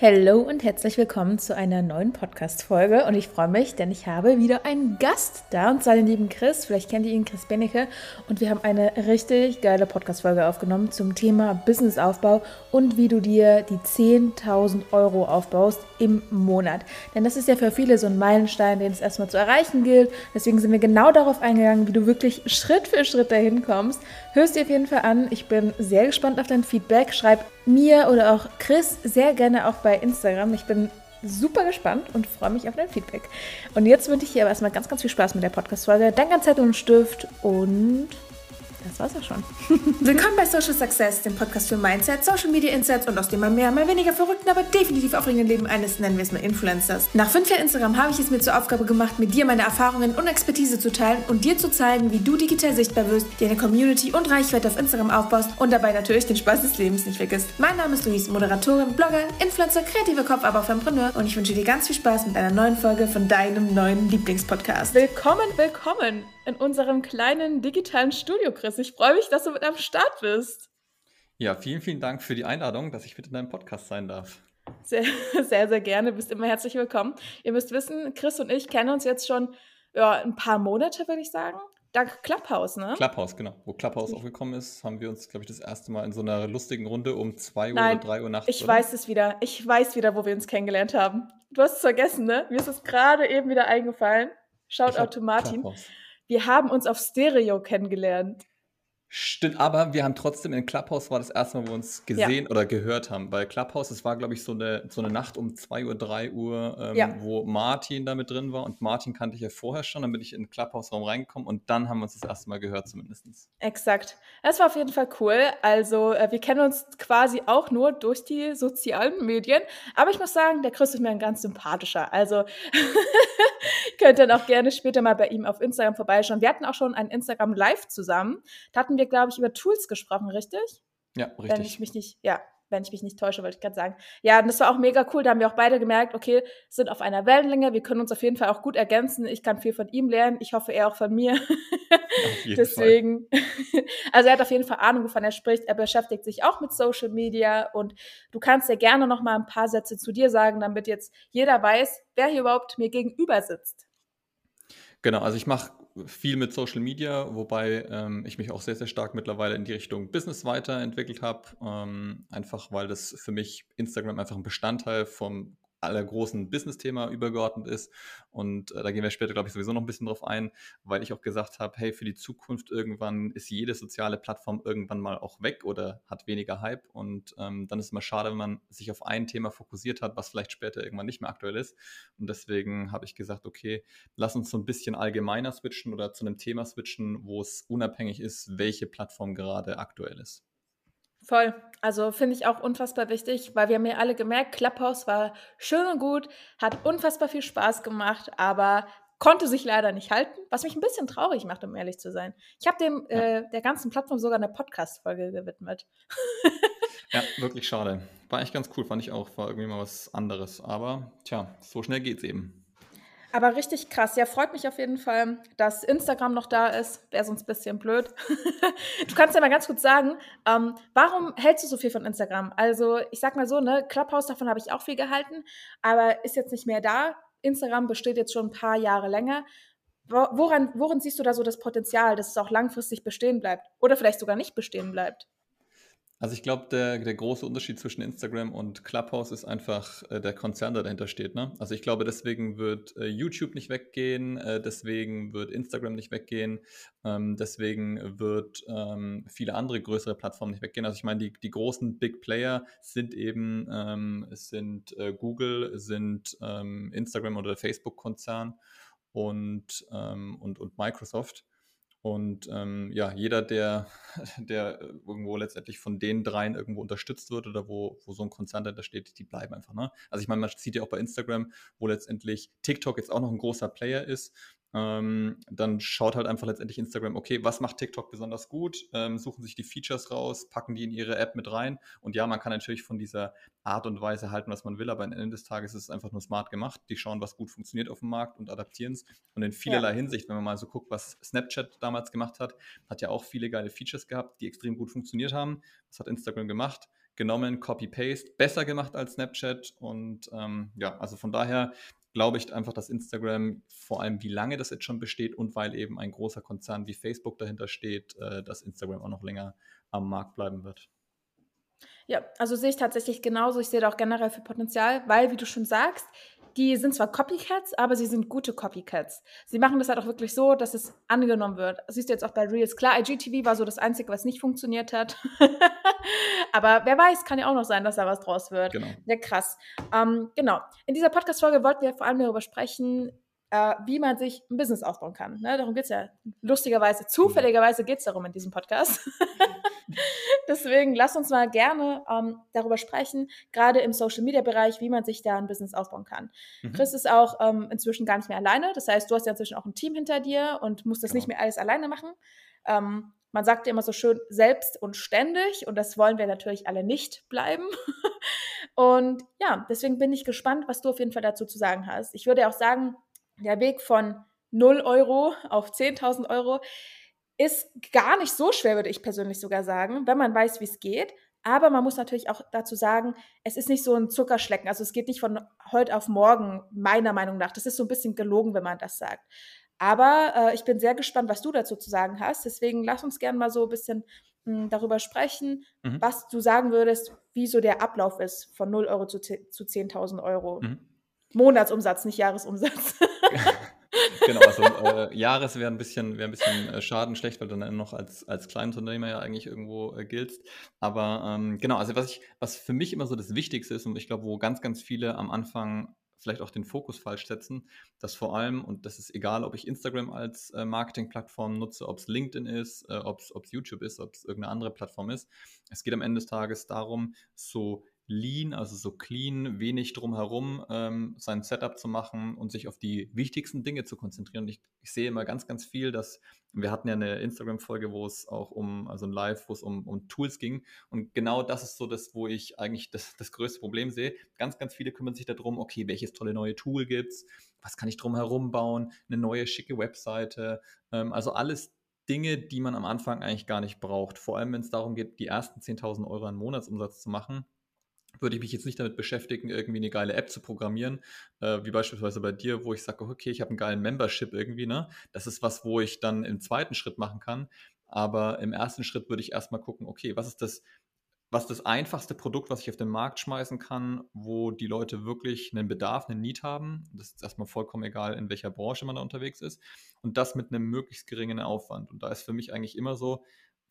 Hallo und herzlich willkommen zu einer neuen Podcast-Folge. Und ich freue mich, denn ich habe wieder einen Gast da und zwar den lieben Chris. Vielleicht kennt ihr ihn, Chris Benecke. Und wir haben eine richtig geile Podcast-Folge aufgenommen zum Thema Businessaufbau und wie du dir die 10.000 Euro aufbaust im Monat. Denn das ist ja für viele so ein Meilenstein, den es erstmal zu erreichen gilt. Deswegen sind wir genau darauf eingegangen, wie du wirklich Schritt für Schritt dahin kommst. Hörst dir auf jeden Fall an. Ich bin sehr gespannt auf dein Feedback. Schreib mir oder auch Chris sehr gerne auch bei Instagram. Ich bin super gespannt und freue mich auf dein Feedback. Und jetzt wünsche ich dir aber erstmal ganz, ganz viel Spaß mit der Podcast-Folge. Denk an Zettel und Stift und das war's auch schon. Willkommen bei Social Success, dem Podcast für Mindset, Social Media Insights und aus dem mal mehr, mal weniger verrückten, aber definitiv aufregenden Leben eines, nennen wir es mal Influencers. Nach fünf Jahren Instagram habe ich es mir zur Aufgabe gemacht, mit dir meine Erfahrungen und Expertise zu teilen und dir zu zeigen, wie du digital sichtbar wirst, dir eine Community und Reichweite auf Instagram aufbaust und dabei natürlich den Spaß des Lebens nicht vergisst. Mein Name ist Luis, Moderatorin, Blogger, Influencer, kreativer Kopf, aber auch Entrepreneur und ich wünsche dir ganz viel Spaß mit einer neuen Folge von deinem neuen Lieblingspodcast. Willkommen, willkommen in unserem kleinen digitalen Studio, Chris. Ich freue mich, dass du mit am Start bist. Ja, vielen, vielen Dank für die Einladung, dass ich mit in deinem Podcast sein darf. Sehr, sehr, sehr gerne. Bist immer herzlich willkommen. Ihr müsst wissen, Chris und ich kennen uns jetzt schon ja, ein paar Monate, würde ich sagen. Dank Clubhouse, ne? Clubhouse, genau. Wo Clubhouse aufgekommen ist, haben wir uns, glaube ich, das erste Mal in so einer lustigen Runde um 2 Uhr oder 3 Uhr nachts. Ich oder? weiß es wieder. Ich weiß wieder, wo wir uns kennengelernt haben. Du hast es vergessen, ne? Mir ist es gerade eben wieder eingefallen. Shout out to Martin. Clubhouse. Wir haben uns auf Stereo kennengelernt. Stimmt, aber wir haben trotzdem in Clubhouse war das erste Mal, wo wir uns gesehen ja. oder gehört haben. Weil Clubhouse, es war, glaube ich, so eine, so eine Nacht um 2 Uhr, 3 Uhr, ähm, ja. wo Martin da mit drin war. Und Martin kannte ich ja vorher schon. Dann bin ich in den Clubhouse-Raum reingekommen und dann haben wir uns das erste Mal gehört, zumindest. Exakt. Das war auf jeden Fall cool. Also, äh, wir kennen uns quasi auch nur durch die sozialen Medien. Aber ich muss sagen, der Chris ist mir ein ganz sympathischer. Also, könnt dann auch gerne später mal bei ihm auf Instagram vorbeischauen. Wir hatten auch schon ein Instagram Live zusammen. Da hatten wir, glaube ich, über Tools gesprochen, richtig? Ja, richtig. Wenn ich mich nicht, ja, wenn ich mich nicht täusche, wollte ich gerade sagen. Ja, und das war auch mega cool. Da haben wir auch beide gemerkt, okay, sind auf einer Wellenlänge. Wir können uns auf jeden Fall auch gut ergänzen. Ich kann viel von ihm lernen. Ich hoffe, er auch von mir. Deswegen. also er hat auf jeden Fall Ahnung, wovon er spricht. Er beschäftigt sich auch mit Social Media und du kannst ja gerne noch mal ein paar Sätze zu dir sagen, damit jetzt jeder weiß, wer hier überhaupt mir gegenüber sitzt. Genau, also ich mache viel mit Social Media, wobei ähm, ich mich auch sehr, sehr stark mittlerweile in die Richtung Business weiterentwickelt habe. Ähm, einfach weil das für mich Instagram einfach ein Bestandteil vom aller großen Business-Thema übergeordnet ist. Und äh, da gehen wir später, glaube ich, sowieso noch ein bisschen drauf ein, weil ich auch gesagt habe, hey, für die Zukunft irgendwann ist jede soziale Plattform irgendwann mal auch weg oder hat weniger Hype. Und ähm, dann ist es immer schade, wenn man sich auf ein Thema fokussiert hat, was vielleicht später irgendwann nicht mehr aktuell ist. Und deswegen habe ich gesagt, okay, lass uns so ein bisschen allgemeiner switchen oder zu einem Thema switchen, wo es unabhängig ist, welche Plattform gerade aktuell ist. Voll. Also finde ich auch unfassbar wichtig, weil wir haben ja alle gemerkt, Clubhouse war schön und gut, hat unfassbar viel Spaß gemacht, aber konnte sich leider nicht halten, was mich ein bisschen traurig macht, um ehrlich zu sein. Ich habe dem ja. äh, der ganzen Plattform sogar eine Podcast-Folge gewidmet. ja, wirklich schade. War echt ganz cool, fand ich auch. War irgendwie mal was anderes. Aber tja, so schnell geht's eben. Aber richtig krass. Ja, freut mich auf jeden Fall, dass Instagram noch da ist. Wäre sonst ein bisschen blöd. du kannst ja mal ganz kurz sagen, ähm, warum hältst du so viel von Instagram? Also, ich sag mal so, ne, Clubhouse, davon habe ich auch viel gehalten, aber ist jetzt nicht mehr da. Instagram besteht jetzt schon ein paar Jahre länger. Woran, worin siehst du da so das Potenzial, dass es auch langfristig bestehen bleibt? Oder vielleicht sogar nicht bestehen bleibt? Also ich glaube, der, der große Unterschied zwischen Instagram und Clubhouse ist einfach äh, der Konzern, der dahinter steht. Ne? Also ich glaube, deswegen wird äh, YouTube nicht weggehen, äh, deswegen wird Instagram nicht weggehen, ähm, deswegen wird ähm, viele andere größere Plattformen nicht weggehen. Also ich meine, die, die großen Big Player sind eben ähm, sind äh, Google, sind ähm, Instagram oder Facebook-Konzern und, ähm, und, und Microsoft. Und ähm, ja, jeder, der, der irgendwo letztendlich von den dreien irgendwo unterstützt wird oder wo, wo so ein Konzern dahinter steht, die bleiben einfach. Ne? Also ich meine, man sieht ja auch bei Instagram, wo letztendlich TikTok jetzt auch noch ein großer Player ist ähm, dann schaut halt einfach letztendlich Instagram, okay, was macht TikTok besonders gut, ähm, suchen sich die Features raus, packen die in ihre App mit rein. Und ja, man kann natürlich von dieser Art und Weise halten, was man will, aber am Ende des Tages ist es einfach nur smart gemacht. Die schauen, was gut funktioniert auf dem Markt und adaptieren es. Und in vielerlei ja. Hinsicht, wenn man mal so guckt, was Snapchat damals gemacht hat, hat ja auch viele geile Features gehabt, die extrem gut funktioniert haben. Was hat Instagram gemacht? genommen, Copy-Paste, besser gemacht als Snapchat. Und ähm, ja, also von daher glaube ich einfach, dass Instagram, vor allem wie lange das jetzt schon besteht und weil eben ein großer Konzern wie Facebook dahinter steht, äh, dass Instagram auch noch länger am Markt bleiben wird. Ja, also sehe ich tatsächlich genauso. Ich sehe da auch generell für Potenzial, weil, wie du schon sagst, die sind zwar Copycats, aber sie sind gute Copycats. Sie machen das halt auch wirklich so, dass es angenommen wird. Das siehst du jetzt auch bei Reels. Klar, IGTV war so das Einzige, was nicht funktioniert hat. aber wer weiß, kann ja auch noch sein, dass da was draus wird. Genau. Ja, krass. Ähm, genau. In dieser Podcast-Folge wollten wir vor allem darüber sprechen, äh, wie man sich ein Business aufbauen kann. Ne? Darum geht es ja lustigerweise, zufälligerweise geht es darum in diesem Podcast. Deswegen lass uns mal gerne ähm, darüber sprechen, gerade im Social Media Bereich, wie man sich da ein Business aufbauen kann. Mhm. Chris ist auch ähm, inzwischen gar nicht mehr alleine. Das heißt, du hast ja inzwischen auch ein Team hinter dir und musst das genau. nicht mehr alles alleine machen. Ähm, man sagt ja immer so schön selbst und ständig und das wollen wir natürlich alle nicht bleiben. und ja, deswegen bin ich gespannt, was du auf jeden Fall dazu zu sagen hast. Ich würde auch sagen, der Weg von 0 Euro auf 10.000 Euro ist gar nicht so schwer, würde ich persönlich sogar sagen, wenn man weiß, wie es geht. Aber man muss natürlich auch dazu sagen, es ist nicht so ein Zuckerschlecken. Also es geht nicht von heute auf morgen, meiner Meinung nach. Das ist so ein bisschen gelogen, wenn man das sagt. Aber äh, ich bin sehr gespannt, was du dazu zu sagen hast. Deswegen lass uns gerne mal so ein bisschen mh, hm, darüber sprechen, mhm. was du sagen würdest, wie so der Ablauf ist von 0 Euro zu, zu 10.000 Euro. Mhm. Monatsumsatz, nicht Jahresumsatz. genau, also äh, Jahres wäre ein bisschen, wär ein bisschen äh, schaden schlecht, weil du dann noch als, als Kleinunternehmer ja eigentlich irgendwo äh, giltst. Aber ähm, genau, also was ich, was für mich immer so das Wichtigste ist und ich glaube, wo ganz, ganz viele am Anfang vielleicht auch den Fokus falsch setzen, dass vor allem, und das ist egal, ob ich Instagram als äh, Marketingplattform nutze, ob es LinkedIn ist, äh, ob es YouTube ist, ob es irgendeine andere Plattform ist. Es geht am Ende des Tages darum, so lean, also so clean, wenig drumherum, ähm, sein Setup zu machen und sich auf die wichtigsten Dinge zu konzentrieren. Ich, ich sehe immer ganz, ganz viel, dass wir hatten ja eine Instagram-Folge, wo es auch um, also ein Live, wo es um, um Tools ging. Und genau das ist so das, wo ich eigentlich das, das größte Problem sehe. Ganz, ganz viele kümmern sich darum, okay, welches tolle neue Tool gibt's? Was kann ich drumherum bauen? Eine neue schicke Webseite. Ähm, also alles Dinge, die man am Anfang eigentlich gar nicht braucht. Vor allem, wenn es darum geht, die ersten 10.000 Euro an Monatsumsatz zu machen würde ich mich jetzt nicht damit beschäftigen, irgendwie eine geile App zu programmieren, äh, wie beispielsweise bei dir, wo ich sage, okay, ich habe einen geilen Membership irgendwie, ne? Das ist was, wo ich dann im zweiten Schritt machen kann. Aber im ersten Schritt würde ich erstmal gucken, okay, was ist das, was ist das einfachste Produkt, was ich auf den Markt schmeißen kann, wo die Leute wirklich einen Bedarf, einen Need haben. Das ist erstmal vollkommen egal, in welcher Branche man da unterwegs ist. Und das mit einem möglichst geringen Aufwand. Und da ist für mich eigentlich immer so,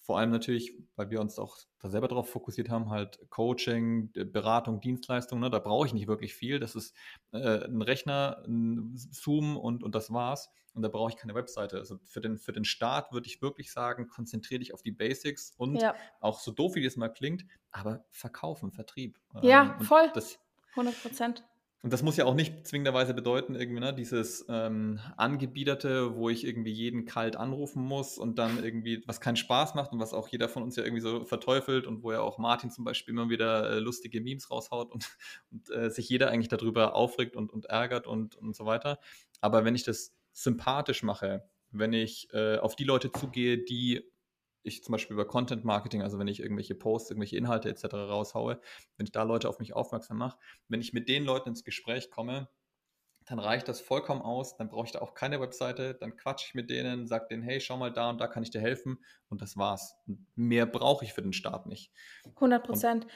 vor allem natürlich, weil wir uns auch da selber darauf fokussiert haben, halt Coaching, Beratung, Dienstleistung, ne, da brauche ich nicht wirklich viel. Das ist äh, ein Rechner, ein Zoom und, und das war's. Und da brauche ich keine Webseite. Also für den, für den Start würde ich wirklich sagen, konzentriere dich auf die Basics und ja. auch so doof, wie das mal klingt, aber verkaufen, Vertrieb. Ja, ähm, voll. Das, 100 Prozent. Und das muss ja auch nicht zwingenderweise bedeuten, irgendwie, ne, dieses ähm, Angebiederte, wo ich irgendwie jeden kalt anrufen muss und dann irgendwie, was keinen Spaß macht und was auch jeder von uns ja irgendwie so verteufelt und wo ja auch Martin zum Beispiel immer wieder äh, lustige Memes raushaut und, und äh, sich jeder eigentlich darüber aufregt und, und ärgert und, und so weiter. Aber wenn ich das sympathisch mache, wenn ich äh, auf die Leute zugehe, die ich zum Beispiel über Content Marketing, also wenn ich irgendwelche Posts, irgendwelche Inhalte etc. raushaue, wenn ich da Leute auf mich aufmerksam mache, wenn ich mit den Leuten ins Gespräch komme, dann reicht das vollkommen aus, dann brauche ich da auch keine Webseite, dann quatsche ich mit denen, sage denen, hey, schau mal da und da kann ich dir helfen und das war's. Mehr brauche ich für den Start nicht. 100 Prozent.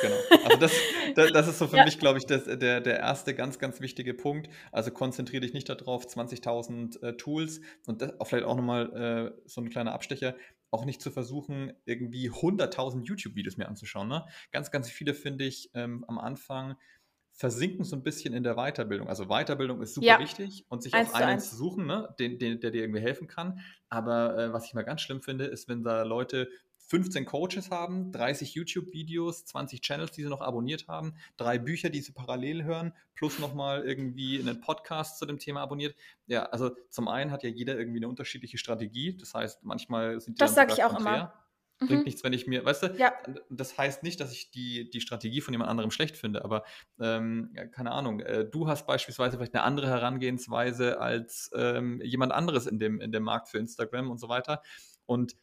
Genau. Also das, das, das ist so für ja. mich, glaube ich, das, der, der erste ganz, ganz wichtige Punkt. Also konzentriere dich nicht darauf, 20.000 äh, Tools und das, auch vielleicht auch nochmal äh, so ein kleiner Abstecher, auch nicht zu versuchen, irgendwie 100.000 YouTube-Videos mir anzuschauen. Ne? Ganz, ganz viele finde ich ähm, am Anfang versinken so ein bisschen in der Weiterbildung. Also Weiterbildung ist super ja. wichtig und sich eins auch einen zu suchen, ne, den, den, der dir irgendwie helfen kann. Aber äh, was ich mal ganz schlimm finde, ist, wenn da Leute 15 Coaches haben, 30 YouTube-Videos, 20 Channels, die sie noch abonniert haben, drei Bücher, die sie parallel hören, plus nochmal irgendwie einen Podcast zu dem Thema abonniert. Ja, also zum einen hat ja jeder irgendwie eine unterschiedliche Strategie. Das heißt, manchmal sind die Das sage ich auch konträr. immer. Bringt mhm. nichts, wenn ich mir, weißt du, ja. das heißt nicht, dass ich die, die Strategie von jemand anderem schlecht finde, aber ähm, keine Ahnung, äh, du hast beispielsweise vielleicht eine andere Herangehensweise als ähm, jemand anderes in dem, in dem Markt für Instagram und so weiter. Und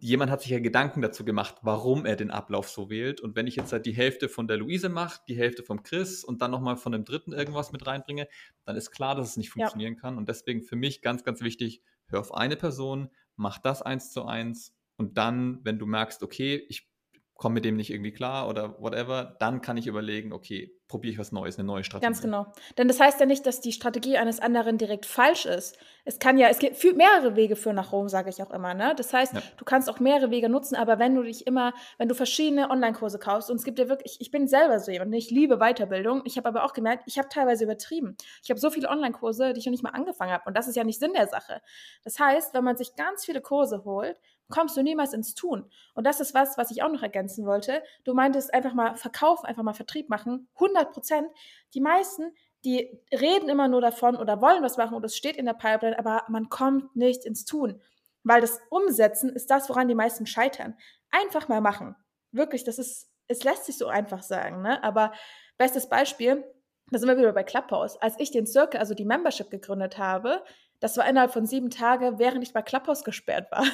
jemand hat sich ja Gedanken dazu gemacht, warum er den Ablauf so wählt. Und wenn ich jetzt halt die Hälfte von der Luise mache, die Hälfte vom Chris und dann nochmal von dem dritten irgendwas mit reinbringe, dann ist klar, dass es nicht funktionieren ja. kann. Und deswegen für mich ganz, ganz wichtig, hör auf eine Person, mach das eins zu eins und dann, wenn du merkst, okay, ich komme mit dem nicht irgendwie klar oder whatever, dann kann ich überlegen, okay, probiere ich was Neues, eine neue Strategie. Ganz genau. Denn das heißt ja nicht, dass die Strategie eines anderen direkt falsch ist. Es kann ja, es gibt mehrere Wege für nach Rom, sage ich auch immer. Ne? Das heißt, ja. du kannst auch mehrere Wege nutzen, aber wenn du dich immer, wenn du verschiedene Online-Kurse kaufst, und es gibt ja wirklich, ich, bin selber so jemand, ne? ich liebe Weiterbildung, ich habe aber auch gemerkt, ich habe teilweise übertrieben. Ich habe so viele Online-Kurse, die ich noch nicht mal angefangen habe und das ist ja nicht Sinn der Sache. Das heißt, wenn man sich ganz viele Kurse holt kommst du niemals ins Tun. Und das ist was, was ich auch noch ergänzen wollte. Du meintest einfach mal Verkauf, einfach mal Vertrieb machen. 100 Prozent. Die meisten, die reden immer nur davon oder wollen was machen und es steht in der Pipeline, aber man kommt nicht ins Tun. Weil das Umsetzen ist das, woran die meisten scheitern. Einfach mal machen. Wirklich, das ist, es lässt sich so einfach sagen, ne? Aber bestes Beispiel, da sind wir wieder bei Clubhouse. Als ich den Circle, also die Membership gegründet habe, das war innerhalb von sieben Tagen, während ich bei Clubhouse gesperrt war.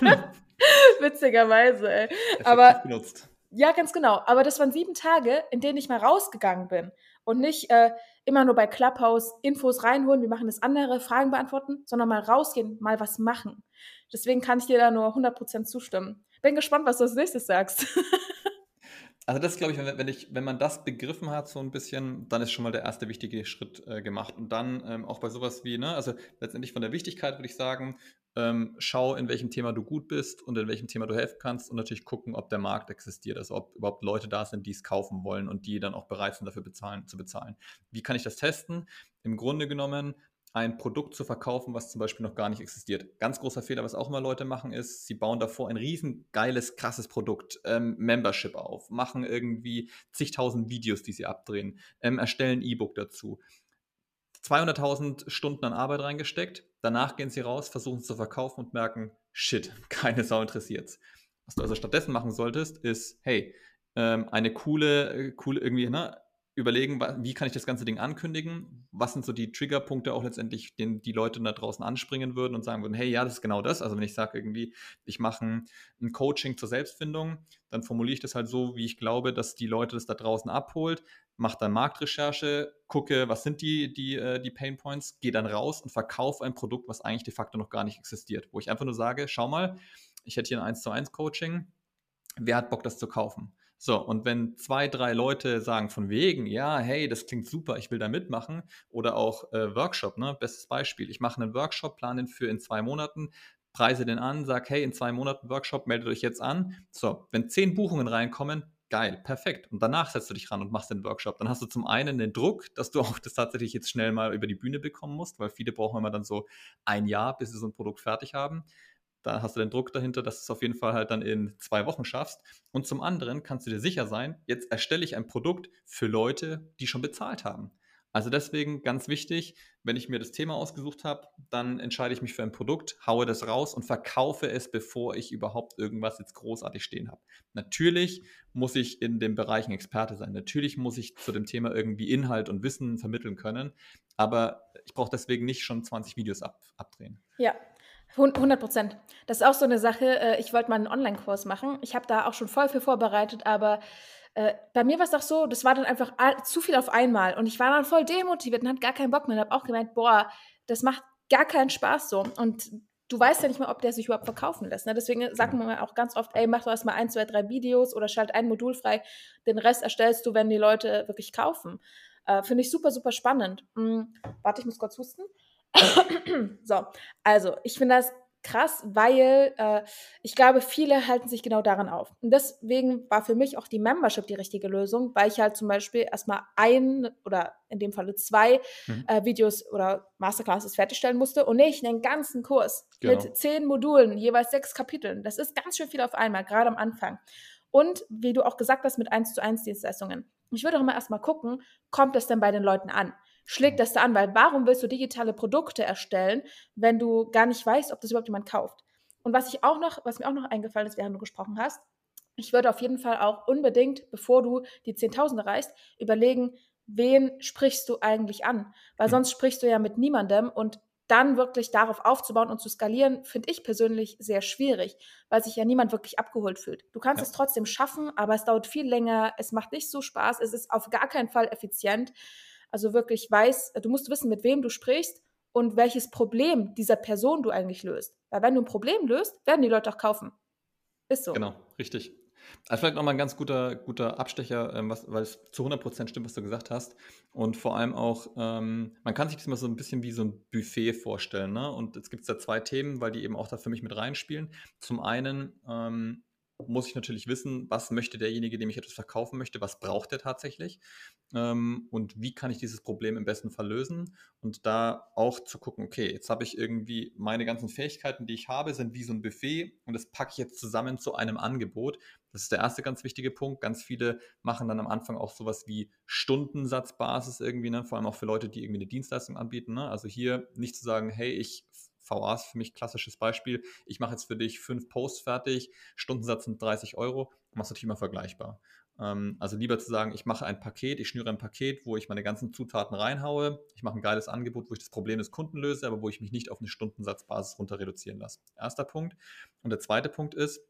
Hm. Witzigerweise, ey. Aber benutzt. Ja, ganz genau. Aber das waren sieben Tage, in denen ich mal rausgegangen bin und nicht äh, immer nur bei Clubhouse Infos reinholen, wir machen das andere, Fragen beantworten, sondern mal rausgehen, mal was machen. Deswegen kann ich dir da nur 100% zustimmen. Bin gespannt, was du als nächstes sagst. Also das glaube ich wenn, ich, wenn man das begriffen hat so ein bisschen, dann ist schon mal der erste wichtige Schritt äh, gemacht. Und dann ähm, auch bei sowas wie, ne, also letztendlich von der Wichtigkeit würde ich sagen, ähm, schau, in welchem Thema du gut bist und in welchem Thema du helfen kannst und natürlich gucken, ob der Markt existiert, also ob überhaupt Leute da sind, die es kaufen wollen und die dann auch bereit sind, dafür bezahlen, zu bezahlen. Wie kann ich das testen? Im Grunde genommen ein Produkt zu verkaufen, was zum Beispiel noch gar nicht existiert. Ganz großer Fehler, was auch immer Leute machen, ist, sie bauen davor ein riesen geiles, krasses Produkt, ähm, Membership auf, machen irgendwie zigtausend Videos, die sie abdrehen, ähm, erstellen E-Book dazu. 200.000 Stunden an Arbeit reingesteckt, danach gehen sie raus, versuchen es zu verkaufen und merken, shit, keine Sau interessiert's. Was du also stattdessen machen solltest, ist, hey, ähm, eine coole, äh, coole irgendwie, ne, überlegen, wie kann ich das ganze Ding ankündigen? Was sind so die Triggerpunkte auch letztendlich, den die Leute da draußen anspringen würden und sagen würden, hey, ja, das ist genau das. Also wenn ich sage irgendwie, ich mache ein, Coaching zur Selbstfindung, dann formuliere ich das halt so, wie ich glaube, dass die Leute das da draußen abholt, mache dann Marktrecherche, gucke, was sind die, die, äh, die Pain Points, gehe dann raus und verkaufe ein Produkt, was eigentlich de facto noch gar nicht existiert. Wo ich einfach nur sage, schau mal, ich hätte hier ein 1 zu 1 Coaching, wer hat Bock, das zu kaufen? So, und wenn zwei, drei Leute sagen von wegen, ja, hey, das klingt super, ich will da mitmachen, oder auch äh, Workshop, ne? Bestes Beispiel. Ich mache einen Workshop, plane den für in zwei Monaten, preise den an, sage, hey, in zwei Monaten Workshop, meldet euch jetzt an. So, wenn zehn Buchungen reinkommen, geil, perfekt. Und danach setzt du dich ran und machst den Workshop. Dann hast du zum einen den Druck, dass du auch das tatsächlich jetzt schnell mal über die Bühne bekommen musst, weil viele brauchen immer dann so ein Jahr, bis sie so ein Produkt fertig haben. Da hast du den Druck dahinter, dass du es auf jeden Fall halt dann in zwei Wochen schaffst. Und zum anderen kannst du dir sicher sein, jetzt erstelle ich ein Produkt für Leute, die schon bezahlt haben. Also deswegen ganz wichtig, wenn ich mir das Thema ausgesucht habe, dann entscheide ich mich für ein Produkt, haue das raus und verkaufe es, bevor ich überhaupt irgendwas jetzt großartig stehen habe. Natürlich muss ich in den Bereichen Experte sein. Natürlich muss ich zu dem Thema irgendwie Inhalt und Wissen vermitteln können. Aber ich brauche deswegen nicht schon 20 Videos ab, abdrehen. Ja, 100 Prozent. Das ist auch so eine Sache. Äh, ich wollte mal einen Online-Kurs machen. Ich habe da auch schon voll viel vorbereitet, aber äh, bei mir war es auch so, das war dann einfach zu viel auf einmal und ich war dann voll demotiviert und hatte gar keinen Bock mehr und habe auch gemeint, boah, das macht gar keinen Spaß so. Und du weißt ja nicht mal, ob der sich überhaupt verkaufen lässt. Ne? Deswegen sagen wir auch ganz oft, ey, mach doch erstmal ein, zwei, drei Videos oder schalt ein Modul frei. Den Rest erstellst du, wenn die Leute wirklich kaufen. Äh, Finde ich super, super spannend. Hm, warte, ich muss kurz husten. So, also ich finde das krass, weil äh, ich glaube, viele halten sich genau daran auf. Und deswegen war für mich auch die Membership die richtige Lösung, weil ich halt zum Beispiel erstmal ein oder in dem Falle zwei mhm. äh, Videos oder Masterclasses fertigstellen musste und nicht einen ganzen Kurs genau. mit zehn Modulen, jeweils sechs Kapiteln. Das ist ganz schön viel auf einmal, gerade am Anfang. Und wie du auch gesagt hast, mit 1 zu 1 Dienstleistungen. Ich würde auch immer erstmal gucken, kommt es denn bei den Leuten an? Schlägt das da an, weil warum willst du digitale Produkte erstellen, wenn du gar nicht weißt, ob das überhaupt jemand kauft? Und was ich auch noch, was mir auch noch eingefallen ist, während du gesprochen hast, ich würde auf jeden Fall auch unbedingt, bevor du die 10.000 erreichst, überlegen, wen sprichst du eigentlich an? Weil sonst sprichst du ja mit niemandem und dann wirklich darauf aufzubauen und zu skalieren, finde ich persönlich sehr schwierig, weil sich ja niemand wirklich abgeholt fühlt. Du kannst ja. es trotzdem schaffen, aber es dauert viel länger, es macht nicht so Spaß, es ist auf gar keinen Fall effizient. Also wirklich weiß, du musst wissen, mit wem du sprichst und welches Problem dieser Person du eigentlich löst. Weil wenn du ein Problem löst, werden die Leute auch kaufen. Ist so. Genau, richtig. Also vielleicht nochmal ein ganz guter, guter Abstecher, ähm, was, weil es zu 100% stimmt, was du gesagt hast. Und vor allem auch, ähm, man kann sich das immer so ein bisschen wie so ein Buffet vorstellen. Ne? Und jetzt gibt es da zwei Themen, weil die eben auch da für mich mit reinspielen. Zum einen ähm, muss ich natürlich wissen, was möchte derjenige, dem ich etwas verkaufen möchte, was braucht er tatsächlich ähm, und wie kann ich dieses Problem im besten Fall lösen und da auch zu gucken, okay, jetzt habe ich irgendwie meine ganzen Fähigkeiten, die ich habe, sind wie so ein Buffet und das packe ich jetzt zusammen zu einem Angebot. Das ist der erste ganz wichtige Punkt. Ganz viele machen dann am Anfang auch sowas wie Stundensatzbasis irgendwie, ne? vor allem auch für Leute, die irgendwie eine Dienstleistung anbieten. Ne? Also hier nicht zu sagen, hey, ich VA ist für mich klassisches Beispiel. Ich mache jetzt für dich fünf Posts fertig, Stundensatz sind 30 Euro, machst du natürlich immer vergleichbar. Ähm, also lieber zu sagen, ich mache ein Paket, ich schnüre ein Paket, wo ich meine ganzen Zutaten reinhaue, ich mache ein geiles Angebot, wo ich das Problem des Kunden löse, aber wo ich mich nicht auf eine Stundensatzbasis runter reduzieren lasse. Erster Punkt. Und der zweite Punkt ist,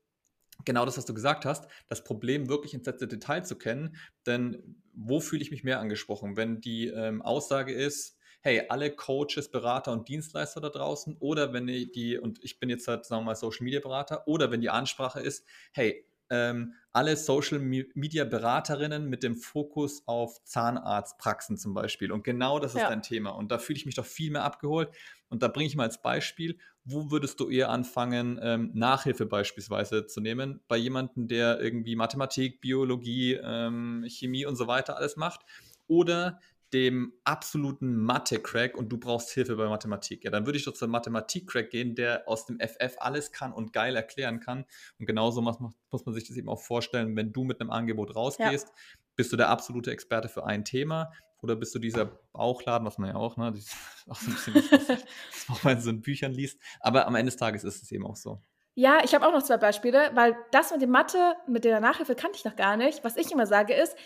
genau das, was du gesagt hast, das Problem wirklich ins letzte Detail zu kennen. Denn wo fühle ich mich mehr angesprochen? Wenn die ähm, Aussage ist, hey, alle Coaches, Berater und Dienstleister da draußen oder wenn die, und ich bin jetzt halt, sagen wir mal, Social Media Berater, oder wenn die Ansprache ist, hey, ähm, alle Social Media Beraterinnen mit dem Fokus auf Zahnarztpraxen zum Beispiel. Und genau das ist ja. dein Thema. Und da fühle ich mich doch viel mehr abgeholt. Und da bringe ich mal als Beispiel, wo würdest du eher anfangen, ähm, Nachhilfe beispielsweise zu nehmen? Bei jemandem, der irgendwie Mathematik, Biologie, ähm, Chemie und so weiter alles macht? Oder dem absoluten Mathe-Crack und du brauchst Hilfe bei Mathematik. Ja, dann würde ich doch zum Mathematik-Crack gehen, der aus dem FF alles kann und geil erklären kann. Und genauso muss man, muss man sich das eben auch vorstellen, wenn du mit einem Angebot rausgehst, ja. bist du der absolute Experte für ein Thema oder bist du dieser Bauchladen, was man ja auch, ne, das ist auch so ein bisschen, was, was man in so in Büchern liest. Aber am Ende des Tages ist es eben auch so. Ja, ich habe auch noch zwei Beispiele, weil das mit dem Mathe, mit der Nachhilfe kannte ich noch gar nicht. Was ich immer sage ist,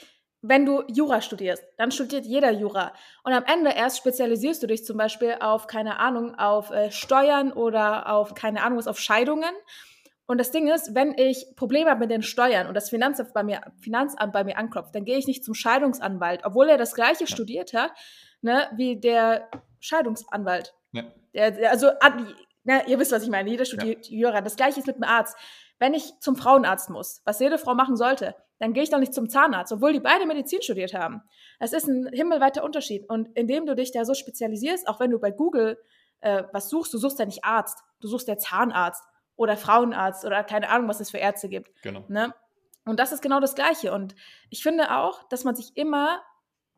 wenn du Jura studierst, dann studiert jeder Jura. Und am Ende erst spezialisierst du dich zum Beispiel auf, keine Ahnung, auf äh, Steuern oder auf, keine Ahnung was, auf Scheidungen. Und das Ding ist, wenn ich Probleme habe mit den Steuern und das Finanzamt bei mir, Finanzamt bei mir anklopft, dann gehe ich nicht zum Scheidungsanwalt, obwohl er das gleiche studiert hat, ne, wie der Scheidungsanwalt. Ja. Der, also, ne, ihr wisst, was ich meine, jeder studiert ja. Jura. Das gleiche ist mit dem Arzt. Wenn ich zum Frauenarzt muss, was jede Frau machen sollte, dann gehe ich doch nicht zum Zahnarzt, obwohl die beide Medizin studiert haben. Es ist ein himmelweiter Unterschied. Und indem du dich da so spezialisierst, auch wenn du bei Google äh, was suchst, du suchst ja nicht Arzt, du suchst ja Zahnarzt oder Frauenarzt oder keine Ahnung, was es für Ärzte gibt. Genau. Ne? Und das ist genau das Gleiche. Und ich finde auch, dass man sich immer,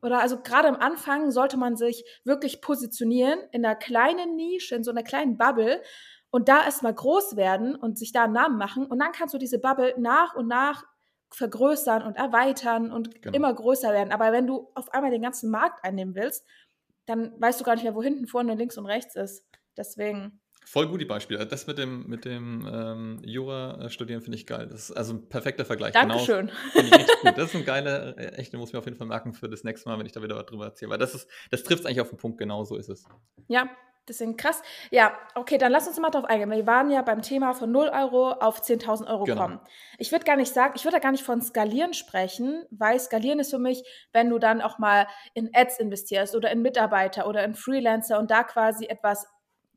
oder also gerade am Anfang sollte man sich wirklich positionieren in einer kleinen Nische, in so einer kleinen Bubble und da erstmal groß werden und sich da einen Namen machen. Und dann kannst du diese Bubble nach und nach vergrößern und erweitern und genau. immer größer werden. Aber wenn du auf einmal den ganzen Markt einnehmen willst, dann weißt du gar nicht mehr, wo hinten, vorne, links und rechts ist. Deswegen. Voll gut die Beispiele. Das mit dem, mit dem ähm, Jura-Studieren finde ich geil. Das ist also ein perfekter Vergleich. Genau. Dankeschön. Genau, gut. Das ist ein geiler, äh, echt, den muss ich mir auf jeden Fall merken für das nächste Mal, wenn ich da wieder drüber erzähle. Weil das das trifft es eigentlich auf den Punkt, genau so ist es. Ja, Deswegen krass. Ja, okay, dann lass uns mal drauf eingehen. Wir waren ja beim Thema von 0 Euro auf 10.000 Euro genau. kommen. Ich würde gar nicht sagen, ich würde da gar nicht von Skalieren sprechen, weil Skalieren ist für mich, wenn du dann auch mal in Ads investierst oder in Mitarbeiter oder in Freelancer und da quasi etwas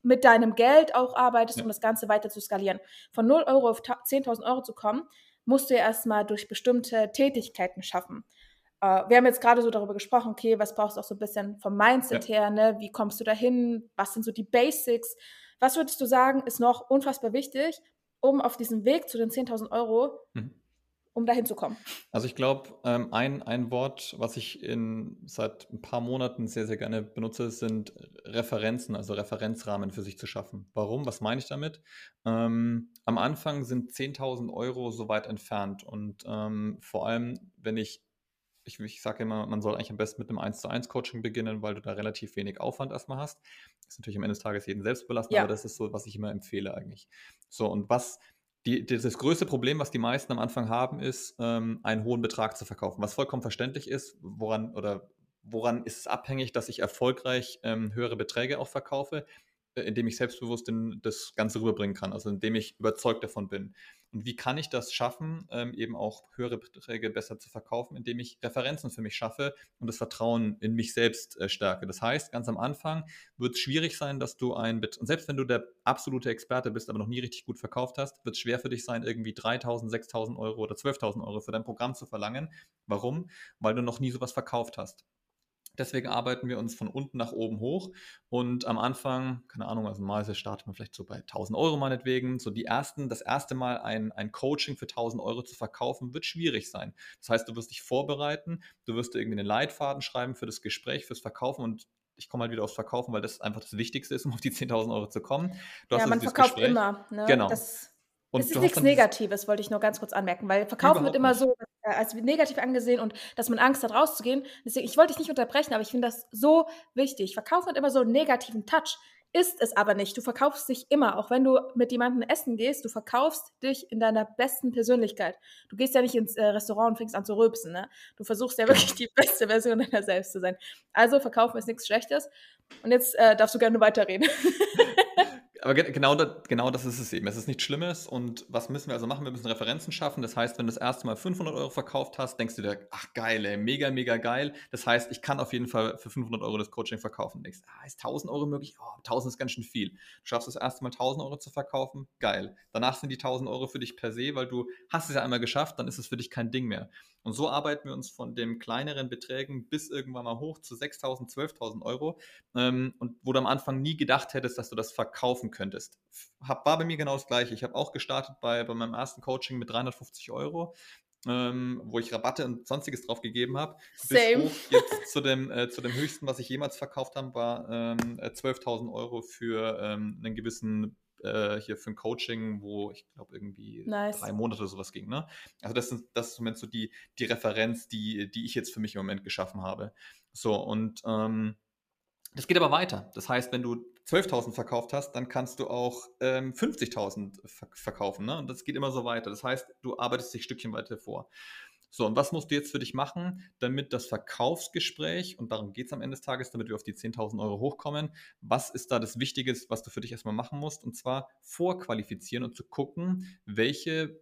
mit deinem Geld auch arbeitest, ja. um das Ganze weiter zu skalieren. Von 0 Euro auf 10.000 Euro zu kommen, musst du ja erstmal durch bestimmte Tätigkeiten schaffen. Uh, wir haben jetzt gerade so darüber gesprochen, okay, was brauchst du auch so ein bisschen vom Mindset ja. her, ne? Wie kommst du dahin? Was sind so die Basics? Was würdest du sagen, ist noch unfassbar wichtig, um auf diesem Weg zu den 10.000 Euro, mhm. um dahin zu kommen? Also ich glaube, ähm, ein, ein Wort, was ich in, seit ein paar Monaten sehr, sehr gerne benutze, sind Referenzen, also Referenzrahmen für sich zu schaffen. Warum? Was meine ich damit? Ähm, am Anfang sind 10.000 Euro so weit entfernt und ähm, vor allem, wenn ich ich, ich sage immer, man soll eigentlich am besten mit einem 1 zu 1 Coaching beginnen, weil du da relativ wenig Aufwand erstmal hast. Das ist natürlich am Ende des Tages jeden selbst belassen, ja. aber das ist so, was ich immer empfehle eigentlich. So, und was die, das größte Problem, was die meisten am Anfang haben, ist, ähm, einen hohen Betrag zu verkaufen, was vollkommen verständlich ist, woran oder woran ist es abhängig, dass ich erfolgreich ähm, höhere Beträge auch verkaufe. äh, indem ich selbstbewusst in das Ganze rüberbringen kann, also indem ich überzeugt davon bin. Und wie kann ich das schaffen, ähm, eben auch höhere Beträge besser zu verkaufen, indem ich Referenzen für mich schaffe und das Vertrauen in mich selbst äh, stärke. Das heißt, ganz am Anfang wird es schwierig sein, dass du ein, und selbst wenn du der absolute Experte bist, aber noch nie richtig gut verkauft hast, wird es schwer für dich sein, irgendwie 3.000, 6.000 Euro oder 12.000 Euro für dein Programm zu verlangen. Warum? Weil du noch nie sowas verkauft hast. Deswegen arbeiten wir uns von unten nach oben hoch und am Anfang, keine Ahnung, also mal startet man vielleicht so bei 1000 Euro meinetwegen. So die ersten, das erste Mal ein, ein Coaching für 1000 Euro zu verkaufen, wird schwierig sein. Das heißt, du wirst dich vorbereiten, du wirst dir irgendwie einen Leitfaden schreiben für das Gespräch, fürs Verkaufen und ich komme halt wieder aufs Verkaufen, weil das einfach das Wichtigste ist, um auf die 10.000 Euro zu kommen. Du ja, man also verkauft Gespräch. immer. Ne? Genau. Das und es ist nichts Negatives, wollte ich nur ganz kurz anmerken, weil Verkaufen wird immer so als negativ angesehen und dass man Angst hat, rauszugehen. Deswegen, ich wollte dich nicht unterbrechen, aber ich finde das so wichtig. Verkaufen hat immer so einen negativen Touch, ist es aber nicht. Du verkaufst dich immer, auch wenn du mit jemandem essen gehst, du verkaufst dich in deiner besten Persönlichkeit. Du gehst ja nicht ins äh, Restaurant und fängst an zu rülpsen, ne? Du versuchst ja wirklich die beste Version deiner selbst zu sein. Also Verkaufen ist nichts Schlechtes. Und jetzt äh, darfst du gerne weiterreden. aber genau, das, genau das ist es eben. Es ist nichts Schlimmes. Und was müssen wir also machen? Wir müssen Referenzen schaffen. Das heißt, wenn du das erste Mal 500 Euro verkauft hast, denkst du dir, ach geil, ey, mega, mega geil. Das heißt, ich kann auf jeden Fall für 500 Euro das Coaching verkaufen. Du denkst, ah, ist 1000 Euro möglich? Oh, 1000 ist ganz schön viel. Du schaffst das erste Mal 1000 Euro zu verkaufen? Geil. Danach sind die 1000 Euro für dich per se, weil du hast es ja einmal geschafft, dann ist es für dich kein Ding mehr. Und so arbeiten wir uns von den kleineren Beträgen bis irgendwann mal hoch zu 6.000, 12.000 Euro. Ähm, und wo du am Anfang nie gedacht hättest, dass du das verkaufen könntest. Hab, war bei mir genau das Gleiche. Ich habe auch gestartet bei, bei meinem ersten Coaching mit 350 Euro. Ähm, wo ich Rabatte und sonstiges drauf gegeben habe. Bis hoch jetzt zu dem, äh, zu dem höchsten, was ich jemals verkauft habe, war ähm, 12.000 äh, Euro für ähm, einen gewissen äh, hier für ein Coaching, wo ich glaube irgendwie nice. drei Monate oder sowas ging. Ne? Also das ist, das ist im Moment so die, die Referenz, die, die ich jetzt für mich im Moment geschaffen habe. So, und ähm, das geht aber weiter. Das heißt, wenn du 12.000 verkauft hast, dann kannst du auch ähm, 50.000 verkaufen. Ne? Und das geht immer so weiter. Das heißt, du arbeitest dich Stückchen weiter vor. So, und was musst du jetzt für dich machen, damit das Verkaufsgespräch, und darum geht es am Ende des Tages, damit wir auf die 10.000 Euro hochkommen, was ist da das Wichtige, was du für dich erstmal machen musst? Und zwar vorqualifizieren und zu gucken, welche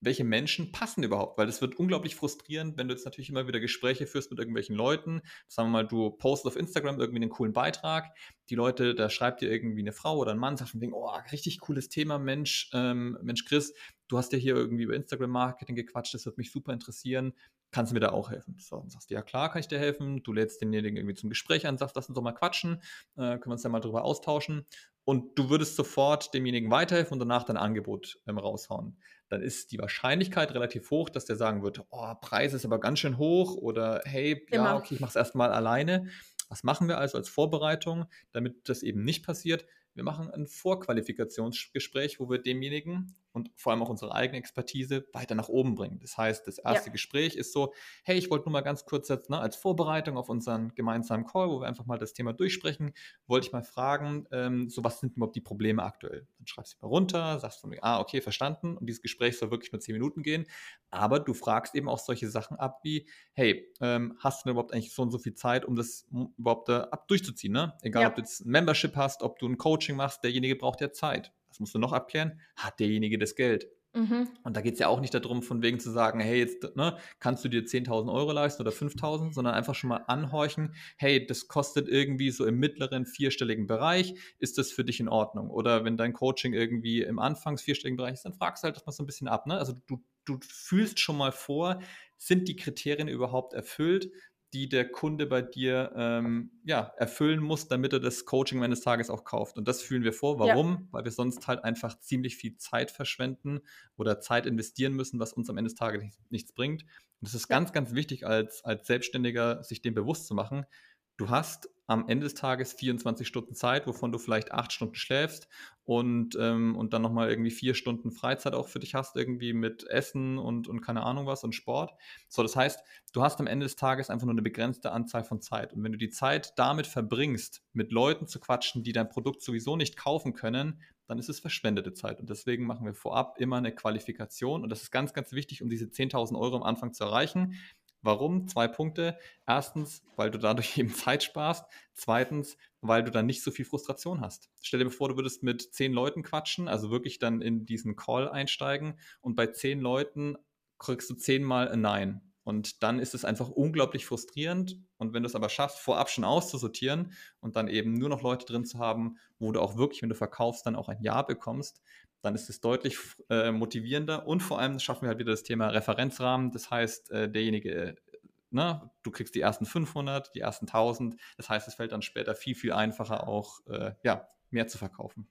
welche Menschen passen überhaupt, weil das wird unglaublich frustrierend, wenn du jetzt natürlich immer wieder Gespräche führst mit irgendwelchen Leuten. Sagen wir mal, du postest auf Instagram irgendwie einen coolen Beitrag, die Leute, da schreibt dir irgendwie eine Frau oder ein Mann, sagt von wegen, oh, richtig cooles Thema, Mensch, ähm, Mensch Chris, du hast ja hier irgendwie über Instagram-Marketing gequatscht, das würde mich super interessieren, kannst du mir da auch helfen? So, dann sagst du, ja klar, kann ich dir helfen, du lädst denjenigen irgendwie zum Gespräch an, sagst, lass uns doch mal quatschen, äh, können wir uns ja mal drüber austauschen und du würdest sofort demjenigen weiterhelfen und danach dein Angebot ähm, raushauen dann ist die Wahrscheinlichkeit relativ hoch, dass der sagen wird, oh, Preis ist aber ganz schön hoch oder hey, ja, genau. okay, ich mache es erstmal alleine. Was machen wir also als Vorbereitung, damit das eben nicht passiert? Wir machen ein Vorqualifikationsgespräch, wo wir demjenigen und vor allem auch unsere eigene Expertise weiter nach oben bringen. Das heißt, das erste ja. Gespräch ist so, hey, ich wollte nur mal ganz kurz jetzt, ne, als Vorbereitung auf unseren gemeinsamen Call, wo wir einfach mal das Thema durchsprechen, wollte ich mal fragen, ähm, so was sind überhaupt die Probleme aktuell? Dann schreibst du mal runter, sagst von mir, ah, okay, verstanden. Und dieses Gespräch soll wirklich nur zehn Minuten gehen. Aber du fragst eben auch solche Sachen ab wie, hey, ähm, hast du denn überhaupt eigentlich so und so viel Zeit, um das überhaupt äh, ab durchzuziehen? Ne? Egal, ja. ob du jetzt ein Membership hast, ob du ein Coaching machst, derjenige braucht ja Zeit was musst du noch abklären? Hat derjenige das Geld? Mhm. Und da geht es ja auch nicht darum, von wegen zu sagen, hey, jetzt ne, kannst du dir 10.000 Euro leisten oder 5.000, sondern einfach schon mal anhorchen, hey, das kostet irgendwie so im mittleren vierstelligen Bereich, ist das für dich in Ordnung? Oder wenn dein Coaching irgendwie im Anfangs vierstelligen Bereich ist, dann fragst du halt das mal so ein bisschen ab. Ne? Also du, du fühlst schon mal vor, sind die Kriterien überhaupt erfüllt? Die der Kunde bei dir ähm, ja, erfüllen muss, damit er das Coaching eines Tages auch kauft. Und das fühlen wir vor. Warum? Ja. Weil wir sonst halt einfach ziemlich viel Zeit verschwenden oder Zeit investieren müssen, was uns am Ende des Tages nichts, nichts bringt. Und es ist ja. ganz, ganz wichtig, als, als Selbstständiger sich dem bewusst zu machen. Du hast am Ende des Tages 24 Stunden Zeit, wovon du vielleicht acht Stunden schläfst und, ähm, und dann nochmal irgendwie vier Stunden Freizeit auch für dich hast, irgendwie mit Essen und, und keine Ahnung was und Sport. So, das heißt, du hast am Ende des Tages einfach nur eine begrenzte Anzahl von Zeit. Und wenn du die Zeit damit verbringst, mit Leuten zu quatschen, die dein Produkt sowieso nicht kaufen können, dann ist es verschwendete Zeit. Und deswegen machen wir vorab immer eine Qualifikation. Und das ist ganz, ganz wichtig, um diese 10.000 Euro am Anfang zu erreichen Warum? Zwei Punkte. Erstens, weil du dadurch eben Zeit sparst. Zweitens, weil du dann nicht so viel Frustration hast. Stell dir vor, du würdest mit zehn Leuten quatschen, also wirklich dann in diesen Call einsteigen und bei zehn Leuten kriegst du zehnmal ein Nein. Und dann ist es einfach unglaublich frustrierend. Und wenn du es aber schaffst, vorab schon auszusortieren und dann eben nur noch Leute drin zu haben, wo du auch wirklich, wenn du verkaufst, dann auch ein Ja bekommst, dann ist es deutlich äh, motivierender. Und vor allem schaffen wir halt wieder das Thema Referenzrahmen. Das heißt, äh, derjenige, ne, du kriegst die ersten 500, die ersten 1000. Das heißt, es fällt dann später viel, viel einfacher auch, äh, ja, mehr zu verkaufen.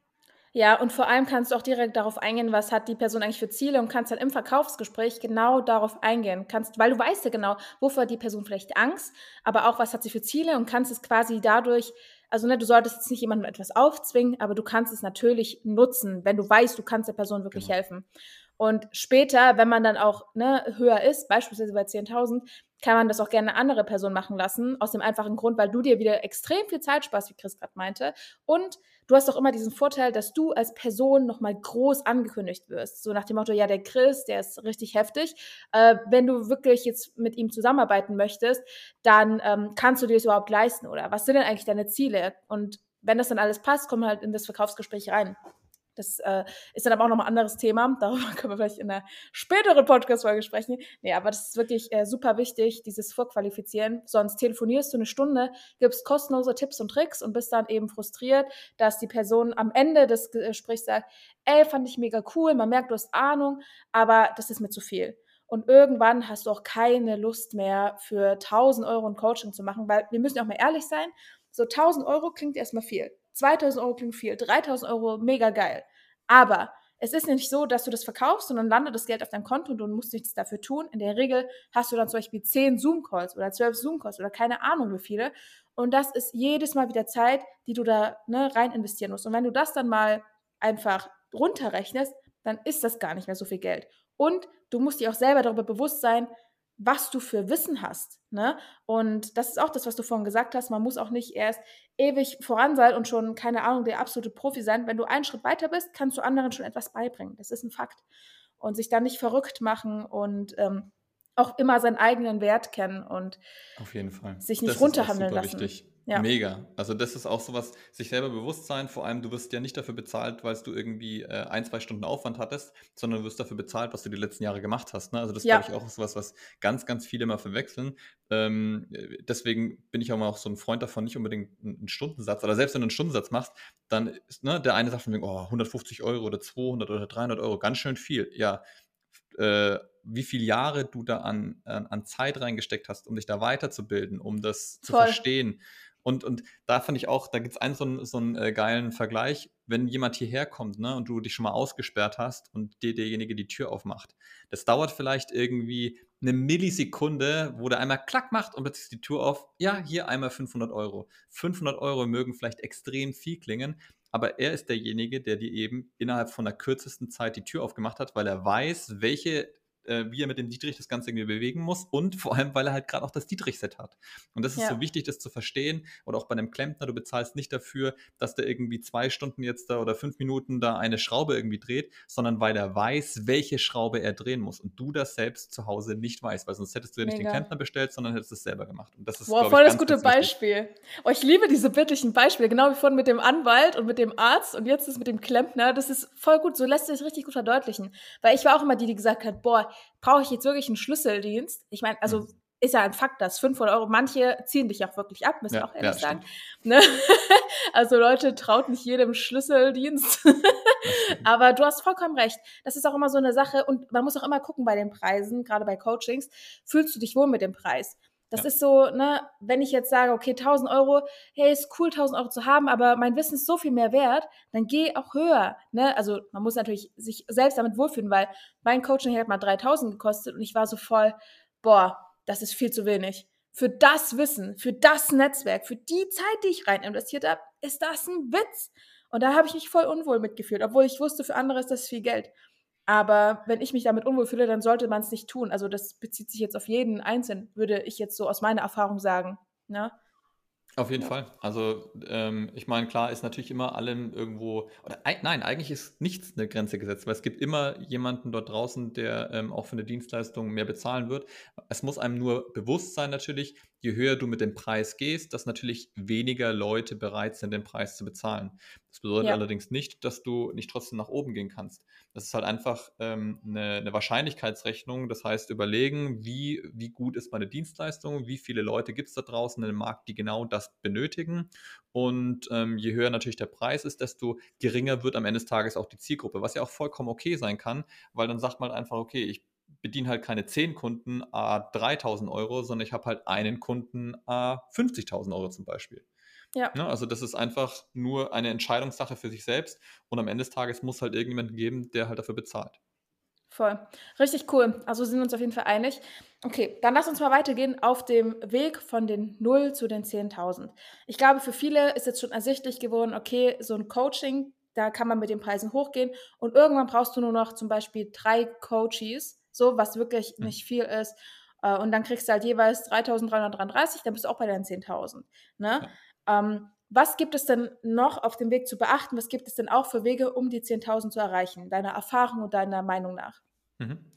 Ja, und vor allem kannst du auch direkt darauf eingehen, was hat die Person eigentlich für Ziele und kannst dann im Verkaufsgespräch genau darauf eingehen. Kannst, weil du weißt ja genau, wovor hat die Person vielleicht Angst, aber auch was hat sie für Ziele und kannst es quasi dadurch, also ne, du solltest jetzt nicht jemandem etwas aufzwingen, aber du kannst es natürlich nutzen, wenn du weißt, du kannst der Person wirklich genau. helfen. Und später, wenn man dann auch ne, höher ist, beispielsweise bei 10.000, kann man das auch gerne eine andere Person machen lassen, aus dem einfachen Grund, weil du dir wieder extrem viel Zeit sparst, wie Chris gerade meinte. Und du hast auch immer diesen Vorteil, dass du als Person nochmal groß angekündigt wirst. So nach dem Motto, ja, der Chris, der ist richtig heftig. Äh, wenn du wirklich jetzt mit ihm zusammenarbeiten möchtest, dann ähm, kannst du dir das überhaupt leisten, oder? Was sind denn eigentlich deine Ziele? Und wenn das dann alles passt, komm halt in das Verkaufsgespräch rein. Das äh, ist dann aber auch nochmal ein anderes Thema. Darüber können wir vielleicht in einer späteren Podcast-Folge sprechen. Nee, aber das ist wirklich äh, super wichtig, dieses Vorqualifizieren. Sonst telefonierst du eine Stunde, gibst kostenlose Tipps und Tricks und bist dann eben frustriert, dass die Person am Ende des Gesprächs sagt, ey, fand ich mega cool, man merkt, du hast Ahnung, aber das ist mir zu viel. Und irgendwann hast du auch keine Lust mehr für 1000 Euro ein Coaching zu machen, weil wir müssen ja auch mal ehrlich sein, so 1000 Euro klingt erstmal viel. 2000 Euro klingt viel, 3000 Euro mega geil. Aber es ist nicht so, dass du das verkaufst, sondern landet das Geld auf deinem Konto und du musst nichts dafür tun. In der Regel hast du dann zum Beispiel 10 Zoom-Calls oder 12 Zoom-Calls oder keine Ahnung wie viele. Und das ist jedes Mal wieder Zeit, die du da ne, rein investieren musst. Und wenn du das dann mal einfach runterrechnest, dann ist das gar nicht mehr so viel Geld. Und du musst dir auch selber darüber bewusst sein, was du für Wissen hast. Ne? Und das ist auch das, was du vorhin gesagt hast. Man muss auch nicht erst ewig voran sein und schon, keine Ahnung, der absolute Profi sein. Wenn du einen Schritt weiter bist, kannst du anderen schon etwas beibringen. Das ist ein Fakt. Und sich dann nicht verrückt machen und ähm, auch immer seinen eigenen Wert kennen und Auf jeden Fall. sich nicht das runterhandeln lassen. Wichtig. Ja. Mega. Also das ist auch sowas, sich selber bewusst sein. Vor allem, du wirst ja nicht dafür bezahlt, weil du irgendwie äh, ein, zwei Stunden Aufwand hattest, sondern du wirst dafür bezahlt, was du die letzten Jahre gemacht hast. Ne? Also das ja. glaube ich auch sowas, was ganz, ganz viele mal verwechseln. Ähm, deswegen bin ich auch mal auch so ein Freund davon, nicht unbedingt einen Stundensatz, oder selbst wenn du einen Stundensatz machst, dann ist ne, der eine sagt von wegen, oh, 150 Euro oder 200 oder 300 Euro, ganz schön viel. Ja, äh, wie viele Jahre du da an, an, an, Zeit reingesteckt hast, um dich da weiterzubilden, um das zu Voll. verstehen. Und, und da fand ich auch, da gibt es einen so einen, so einen äh, geilen Vergleich, wenn jemand hierher kommt ne, und du dich schon mal ausgesperrt hast und dir derjenige die Tür aufmacht. Das dauert vielleicht irgendwie eine Millisekunde, wo der einmal klack macht und plötzlich die Tür auf. Ja, hier einmal 500 Euro. 500 Euro mögen vielleicht extrem viel klingen, aber er ist derjenige, der dir eben innerhalb von der kürzesten Zeit die Tür aufgemacht hat, weil er weiß, welche äh, wie er mit dem Dietrich das Ganze irgendwie bewegen muss und vor allem, weil er halt gerade auch das Dietrich-Set hat. Und das ist ja. so wichtig, das zu verstehen. Oder auch bei einem Klempner, du bezahlst nicht dafür, dass der irgendwie zwei Stunden jetzt da oder fünf Minuten da eine Schraube irgendwie dreht, sondern weil er weiß, welche Schraube er drehen muss und du das selbst zu Hause nicht weißt, weil sonst hättest du ja nicht Mega. den Klempner bestellt, sondern hättest es selber gemacht. Und das ist, Boah, voll ich, das gute Beispiel. Oh, ich liebe diese bildlichen Beispiele, genau wie vorhin mit dem Anwalt und mit dem Arzt und jetzt ist mit dem Klempner. Das ist voll gut, so lässt sich richtig gut verdeutlichen. Weil ich war auch immer die, die gesagt hat, boah, brauche ich jetzt wirklich einen Schlüsseldienst? Ich meine, also mhm. ist ja ein Fakt, dass 500 Euro, manche ziehen dich auch wirklich ab, müssen wir ja, auch ehrlich ja, sagen. Ne? also Leute, traut nicht jedem Schlüsseldienst. Aber du hast vollkommen recht. Das ist auch immer so eine Sache und man muss auch immer gucken bei den Preisen, gerade bei Coachings, fühlst du dich wohl mit dem Preis? Das ja. ist so, ne, wenn ich jetzt sage, okay, 1000 Euro, hey, ist cool, 1000 Euro zu haben, aber mein Wissen ist so viel mehr wert, dann geh auch höher, ne? Also man muss natürlich sich selbst damit wohlfühlen, weil mein Coaching hat mal 3000 gekostet und ich war so voll, boah, das ist viel zu wenig. Für das Wissen, für das Netzwerk, für die Zeit, die ich rein investiert habe, ist das ein Witz. Und da habe ich mich voll unwohl mitgefühlt, obwohl ich wusste, für andere ist das viel Geld. Aber wenn ich mich damit unwohl fühle, dann sollte man es nicht tun. Also das bezieht sich jetzt auf jeden Einzelnen, würde ich jetzt so aus meiner Erfahrung sagen. Ne? Auf jeden ja. Fall. Also ähm, ich meine, klar ist natürlich immer allem irgendwo, oder nein, eigentlich ist nichts eine Grenze gesetzt, weil es gibt immer jemanden dort draußen, der ähm, auch für eine Dienstleistung mehr bezahlen wird. Es muss einem nur bewusst sein natürlich, je höher du mit dem Preis gehst, dass natürlich weniger Leute bereit sind, den Preis zu bezahlen. Das bedeutet ja. allerdings nicht, dass du nicht trotzdem nach oben gehen kannst. Das ist halt einfach ähm, eine, eine, Wahrscheinlichkeitsrechnung. Das heißt, überlegen, wie, wie gut ist meine Dienstleistung, wie viele Leute gibt es da draußen im Markt, die genau das benötigen. Und ähm, je höher natürlich der Preis ist, desto geringer wird am Ende des Tages auch die Zielgruppe, was ja auch vollkommen okay sein kann, weil dann sagt man einfach, okay, ich bediene halt keine 10 Kunden a 3000 Euro, sondern ich habe halt einen Kunden a 50.000 Euro zum Beispiel. Ja. ja. Ne, also das ist einfach nur eine Entscheidungssache für sich selbst und am Ende des Tages muss halt irgendjemand geben, der halt dafür bezahlt. Voll. Richtig cool. Also sind wir uns auf jeden Fall einig. Okay, dann lass uns mal weitergehen auf dem Weg von den 0 zu den 10.000. Ich glaube, für viele ist jetzt schon ersichtlich geworden, okay, so ein Coaching, da kann man mit den Preisen hochgehen und irgendwann brauchst du nur noch zum Beispiel drei Coaches, so was wirklich mhm. nicht viel ist. Äh, und dann kriegst du halt jeweils 3.333, dann bist du auch bei deinen 10.000. Ne? Ja. Ähm, was gibt es denn noch auf dem Weg zu beachten? Was gibt es denn auch für Wege, um die 10.000 zu erreichen? Deiner Erfahrung und deiner Meinung nach? Mhm.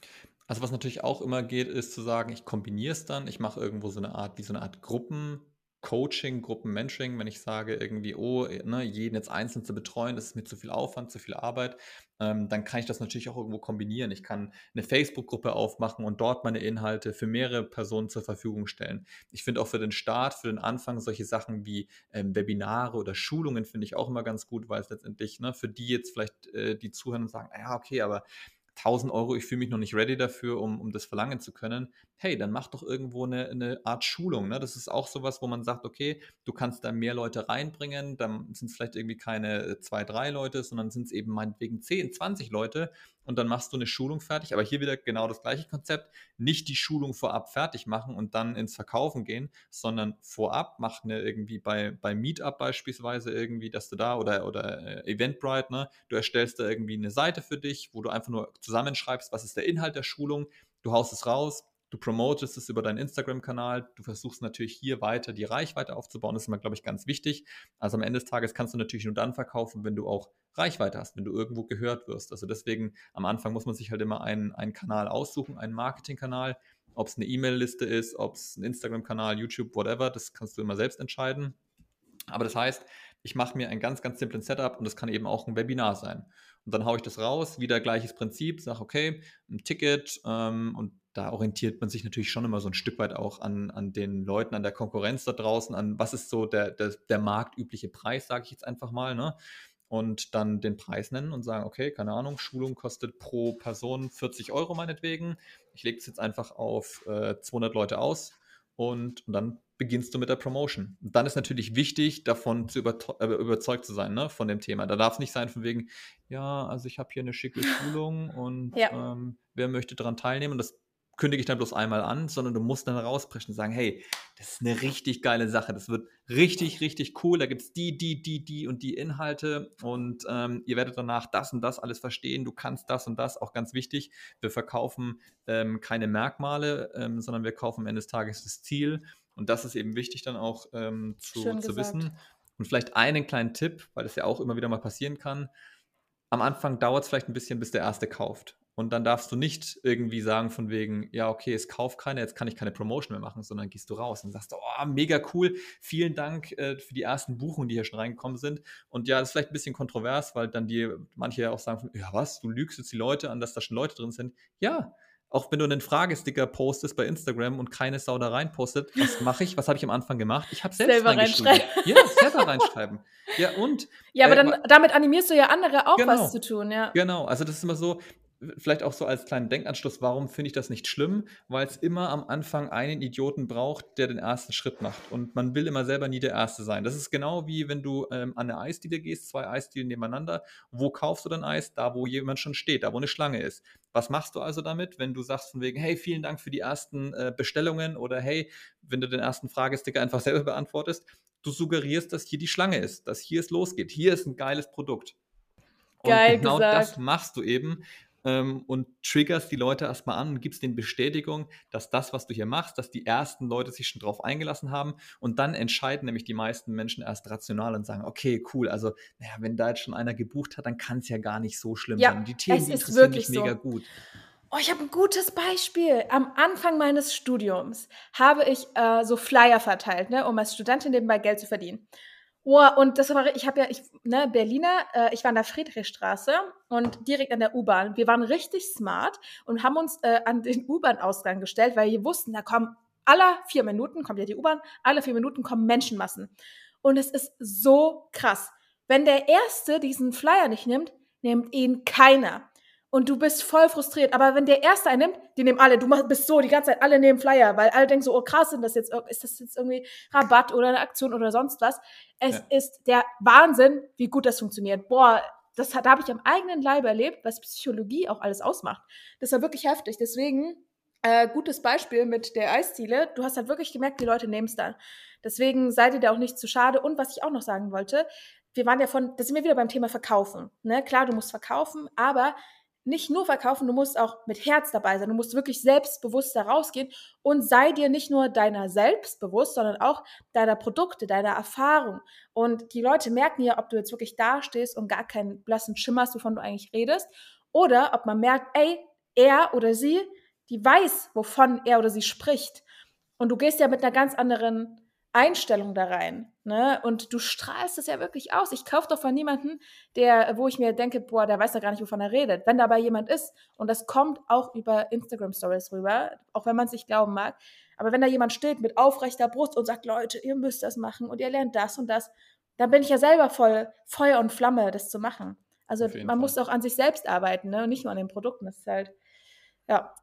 Also was natürlich auch immer geht, ist zu sagen, ich kombiniere es dann, ich mache irgendwo so eine Art, wie so eine Art Gruppen, Coaching, Gruppenmentoring, wenn ich sage irgendwie, oh, ne, jeden jetzt einzeln zu betreuen, das ist mir zu viel Aufwand, zu viel Arbeit, ähm, dann kann ich das natürlich auch irgendwo kombinieren. Ich kann eine Facebook-Gruppe aufmachen und dort meine Inhalte für mehrere Personen zur Verfügung stellen. Ich finde auch für den Start, für den Anfang solche Sachen wie ähm, Webinare oder Schulungen finde ich auch immer ganz gut, weil es letztendlich ne, für die jetzt vielleicht äh, die zuhören und sagen, ja, okay, aber 1000 Euro, ich fühle mich noch nicht ready dafür, um, um das verlangen zu können, hey, dann mach doch irgendwo eine, eine Art Schulung. Ne? Das ist auch sowas, wo man sagt, okay, du kannst da mehr Leute reinbringen, dann sind es vielleicht irgendwie keine zwei, drei Leute, sondern sind es eben meinetwegen 10, 20 Leute und dann machst du eine Schulung fertig. Aber hier wieder genau das gleiche Konzept. Nicht die Schulung vorab fertig machen und dann ins Verkaufen gehen, sondern vorab mach eine irgendwie bei, bei Meetup beispielsweise irgendwie, dass du da oder, oder äh, Eventbrite, ne, du erstellst da irgendwie eine Seite für dich, wo du einfach nur zusammenschreibst, was ist der Inhalt der Schulung, du haust es raus, du promotest es über deinen Instagram-Kanal, du versuchst natürlich hier weiter die Reichweite aufzubauen, das ist immer, glaube ich, ganz wichtig. Also am Ende des Tages kannst du natürlich nur dann verkaufen, wenn du auch Reichweite hast, wenn du irgendwo gehört wirst. Also deswegen am Anfang muss man sich halt immer einen, einen Kanal aussuchen, einen Marketingkanal, ob es eine E-Mail-Liste ist, ob es ein Instagram-Kanal, YouTube, whatever, das kannst du immer selbst entscheiden. Aber das heißt, ich mache mir ein ganz, ganz simplen Setup und das kann eben auch ein Webinar sein. Und dann haue ich das raus, wieder gleiches Prinzip, sage, okay, ein Ticket ähm, und da orientiert man sich natürlich schon immer so ein Stück weit auch an, an den Leuten, an der Konkurrenz da draußen, an was ist so der, der, der marktübliche Preis, sage ich jetzt einfach mal. Ne? Und dann den Preis nennen und sagen, okay, keine Ahnung, Schulung kostet pro Person 40 Euro meinetwegen. Ich lege es jetzt einfach auf äh, 200 Leute aus und, und dann beginnst du mit der Promotion. Und dann ist natürlich wichtig, davon zu über, äh, überzeugt zu sein, ne, von dem Thema. Da darf es nicht sein von wegen, ja, also ich habe hier eine schicke Schulung und ja. ähm, wer möchte daran teilnehmen? Und das kündige ich dann bloß einmal an, sondern du musst dann rausbrechen und sagen, hey, das ist eine richtig geile Sache, das wird richtig, richtig cool, da gibt es die, die, die, die und die Inhalte und ähm, ihr werdet danach das und das alles verstehen, du kannst das und das, auch ganz wichtig, wir verkaufen ähm, keine Merkmale, ähm, sondern wir kaufen am Ende des Tages das Ziel und das ist eben wichtig dann auch ähm, zu, zu wissen. Und vielleicht einen kleinen Tipp, weil es ja auch immer wieder mal passieren kann, am Anfang dauert es vielleicht ein bisschen, bis der Erste kauft. Und dann darfst du nicht irgendwie sagen von wegen, ja, okay, es kauft keiner, jetzt kann ich keine Promotion mehr machen, sondern gehst du raus und sagst, oh, mega cool, vielen Dank äh, für die ersten Buchungen, die hier schon reingekommen sind. Und ja, das ist vielleicht ein bisschen kontrovers, weil dann die manche ja auch sagen, ja, was, du lügst jetzt die Leute an, dass da schon Leute drin sind. Ja, auch wenn du einen Fragesticker postest bei Instagram und keine Sau da rein postet, was mache ich? Was habe ich am Anfang gemacht? Ich habe selbst selber reinschreiben. Ja, selber reinschreiben. Ja, und. Ja, aber äh, dann, damit animierst du ja andere auch genau, was zu tun, ja. Genau, also das ist immer so, vielleicht auch so als kleinen Denkanschluss, warum finde ich das nicht schlimm? Weil es immer am Anfang einen Idioten braucht, der den ersten Schritt macht. Und man will immer selber nie der Erste sein. Das ist genau wie wenn du ähm, an eine Eisdiele gehst, zwei Eisdielen nebeneinander. Wo kaufst du dein Eis? Da, wo jemand schon steht, da, wo eine Schlange ist. Was machst du also damit, wenn du sagst von wegen, hey, vielen Dank für die ersten äh, Bestellungen oder hey, wenn du den ersten Fragesticker einfach selber beantwortest? Du suggerierst, dass hier die Schlange ist, dass hier es losgeht. Hier ist ein geiles Produkt. Und Geil genau gesagt. das machst du eben ähm, und triggerst die Leute erstmal an und gibst denen Bestätigung, dass das, was du hier machst, dass die ersten Leute sich schon drauf eingelassen haben und dann entscheiden nämlich die meisten Menschen erst rational und sagen, okay, cool, also naja, wenn da jetzt schon einer gebucht hat, dann kann es ja gar nicht so schlimm ja, sein. Die Themen die interessieren mich mega so. gut. Oh, ich habe ein gutes Beispiel. Am Anfang meines Studiums habe ich äh, so Flyer verteilt, ne, um als Studentin nebenbei Geld zu verdienen. Oh, und das war, ich habe ja, ich, ne, Berliner, äh, ich war an der Friedrichstraße und direkt an der U-Bahn. Wir waren richtig smart und haben uns äh, an den U-Bahn-Ausgang gestellt, weil wir wussten, da kommen alle vier Minuten, kommt ja die U-Bahn, alle vier Minuten kommen Menschenmassen. Und es ist so krass. Wenn der Erste diesen Flyer nicht nimmt, nimmt ihn keiner und du bist voll frustriert. Aber wenn der Erste einen nimmt, die nehmen alle. Du bist so die ganze Zeit, alle nehmen Flyer, weil alle denken so, oh krass, sind das jetzt, ist das jetzt irgendwie Rabatt oder eine Aktion oder sonst was. Es ja. ist der Wahnsinn, wie gut das funktioniert. Boah, das hat, da habe ich am eigenen Leib erlebt, was Psychologie auch alles ausmacht. Das war wirklich heftig. Deswegen, äh, gutes Beispiel mit der Eisziele. Du hast halt wirklich gemerkt, die Leute nehmen es dann. Deswegen seid ihr da auch nicht zu schade. Und was ich auch noch sagen wollte, wir waren ja von, da sind wir wieder beim Thema Verkaufen. Ne? Klar, du musst verkaufen, aber nicht nur verkaufen, du musst auch mit Herz dabei sein. Du musst wirklich selbstbewusst da rausgehen und sei dir nicht nur deiner selbst bewusst, sondern auch deiner Produkte, deiner Erfahrung. Und die Leute merken ja, ob du jetzt wirklich dastehst und gar keinen blassen Schimmer hast, wovon du eigentlich redest, oder ob man merkt, ey, er oder sie, die weiß, wovon er oder sie spricht. Und du gehst ja mit einer ganz anderen Einstellung da rein. Ne? Und du strahlst es ja wirklich aus. Ich kaufe doch von niemandem, der, wo ich mir denke, boah, der weiß ja gar nicht, wovon er redet. Wenn dabei jemand ist, und das kommt auch über Instagram Stories rüber, auch wenn man es nicht glauben mag, aber wenn da jemand steht mit aufrechter Brust und sagt, Leute, ihr müsst das machen und ihr lernt das und das, dann bin ich ja selber voll Feuer und Flamme, das zu machen. Also man Fall. muss auch an sich selbst arbeiten, ne? Und nicht nur an den Produkten. Das ist halt, ja,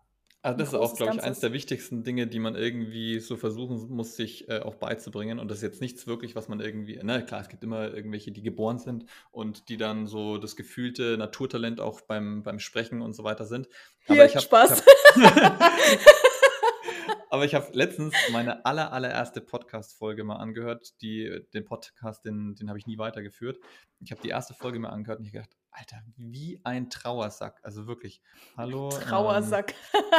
also das ist auch, glaube ich, eines der wichtigsten Dinge, die man irgendwie so versuchen muss, sich äh, auch beizubringen. Und das ist jetzt nichts wirklich, was man irgendwie, na ne, klar, es gibt immer irgendwelche, die geboren sind und die dann so das gefühlte Naturtalent auch beim, beim Sprechen und so weiter sind. Aber ich hab, Spaß. Ich hab, aber ich habe letztens meine aller, allererste Podcast-Folge mal angehört. Die, den Podcast, den, den habe ich nie weitergeführt. Ich habe die erste Folge mal angehört und ich gedacht, Alter, wie ein Trauersack. Also wirklich. Hallo. Trauersack.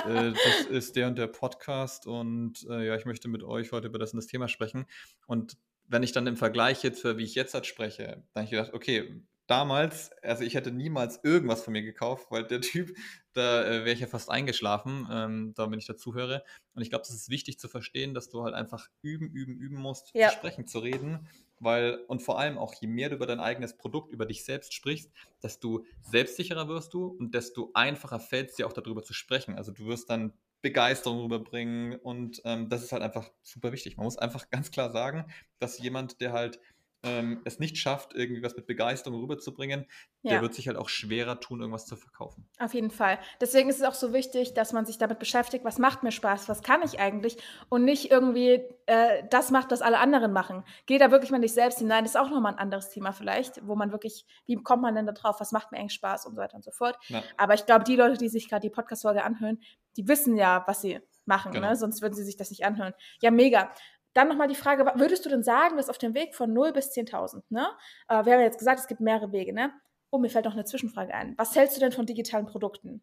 Ähm, äh, das ist der und der Podcast und äh, ja, ich möchte mit euch heute über das und das Thema sprechen. Und wenn ich dann im Vergleich jetzt, wie ich jetzt halt spreche, dann habe ich gedacht, okay, damals, also ich hätte niemals irgendwas von mir gekauft, weil der Typ, da äh, wäre ich ja fast eingeschlafen, ähm, da wenn ich dazu höre. Und ich glaube, es ist wichtig zu verstehen, dass du halt einfach üben, üben, üben musst, ja. zu sprechen, zu reden weil und vor allem auch je mehr du über dein eigenes Produkt, über dich selbst sprichst, desto selbstsicherer wirst du und desto einfacher fällt es dir auch darüber zu sprechen. Also du wirst dann Begeisterung rüberbringen und ähm, das ist halt einfach super wichtig. Man muss einfach ganz klar sagen, dass jemand, der halt ähm, es nicht schafft, irgendwie was mit Begeisterung rüberzubringen, ja. der wird sich halt auch schwerer tun, irgendwas zu verkaufen. Auf jeden Fall. Deswegen ist es auch so wichtig, dass man sich damit beschäftigt, was macht mir Spaß, was kann ich eigentlich und nicht irgendwie äh, das macht, was alle anderen machen. Geh da wirklich mal nicht selbst hinein. Das ist auch nochmal ein anderes Thema vielleicht, wo man wirklich, wie kommt man denn da drauf, was macht mir eigentlich Spaß und so weiter und so fort. Ja. Aber ich glaube, die Leute, die sich gerade die Podcast-Folge anhören, die wissen ja, was sie machen, ne? genau. ne? sonst würden sie sich das nicht anhören. Ja, mega. Dann nochmal die Frage, würdest du denn sagen, dass auf dem Weg von 0 bis 10.000, ne? Äh, wir haben ja jetzt gesagt, es gibt mehrere Wege, ne? Oh, mir fällt noch eine Zwischenfrage ein. Was hältst du denn von digitalen Produkten?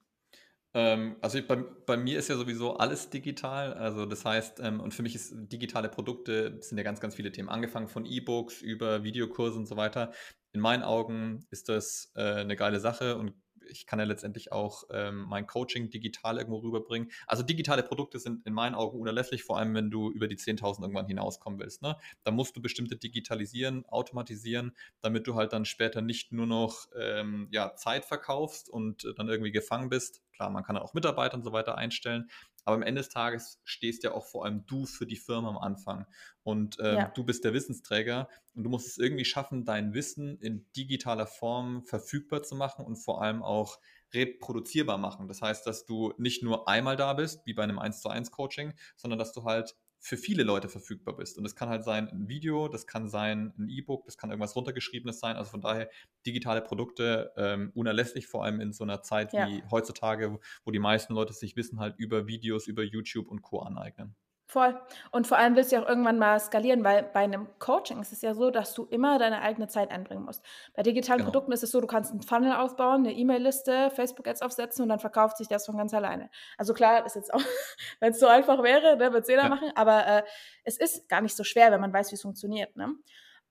Ähm, also ich, bei, bei, mir ist ja sowieso alles digital. Also das heißt, ähm, und für mich ist digitale Produkte, sind ja ganz, ganz viele Themen, angefangen von E-Books über Videokurse und so weiter. In meinen Augen ist das äh, eine geile Sache und ich kann ja letztendlich auch ähm, mein Coaching digital irgendwo rüberbringen. Also digitale Produkte sind in meinen Augen unerlässlich, vor allem wenn du über die 10.000 irgendwann hinauskommen willst. Ne? Da musst du bestimmte digitalisieren, automatisieren, damit du halt dann später nicht nur noch ähm, ja, Zeit verkaufst und äh, dann irgendwie gefangen bist. Klar, man kann auch Mitarbeiter und so weiter einstellen, aber am Ende des Tages stehst ja auch vor allem du für die Firma am Anfang. Und ähm, ja. du bist der Wissensträger und du musst es irgendwie schaffen, dein Wissen in digitaler Form verfügbar zu machen und vor allem auch reproduzierbar machen. Das heißt, dass du nicht nur einmal da bist, wie bei einem 1 zu 1 Coaching, sondern dass du halt für viele Leute verfügbar bist. Und das kann halt sein ein Video, das kann sein ein E-Book, das kann irgendwas runtergeschriebenes sein. Also von daher digitale Produkte ähm, unerlässlich, vor allem in so einer Zeit ja. wie heutzutage, wo die meisten Leute sich Wissen halt über Videos, über YouTube und Co. aneignen. Voll. Und vor allem willst du ja auch irgendwann mal skalieren, weil bei einem Coaching ist es ja so, dass du immer deine eigene Zeit einbringen musst. Bei digitalen Genau. Produkten ist es so, du kannst einen Funnel aufbauen, eine E-Mail-Liste, Facebook-Ads aufsetzen und dann verkauft sich das von ganz alleine. Also klar, ist jetzt auch, wenn es so einfach wäre, ne, würde es jeder Ja. machen, aber äh, es ist gar nicht so schwer, wenn man weiß, wie es funktioniert. Ne?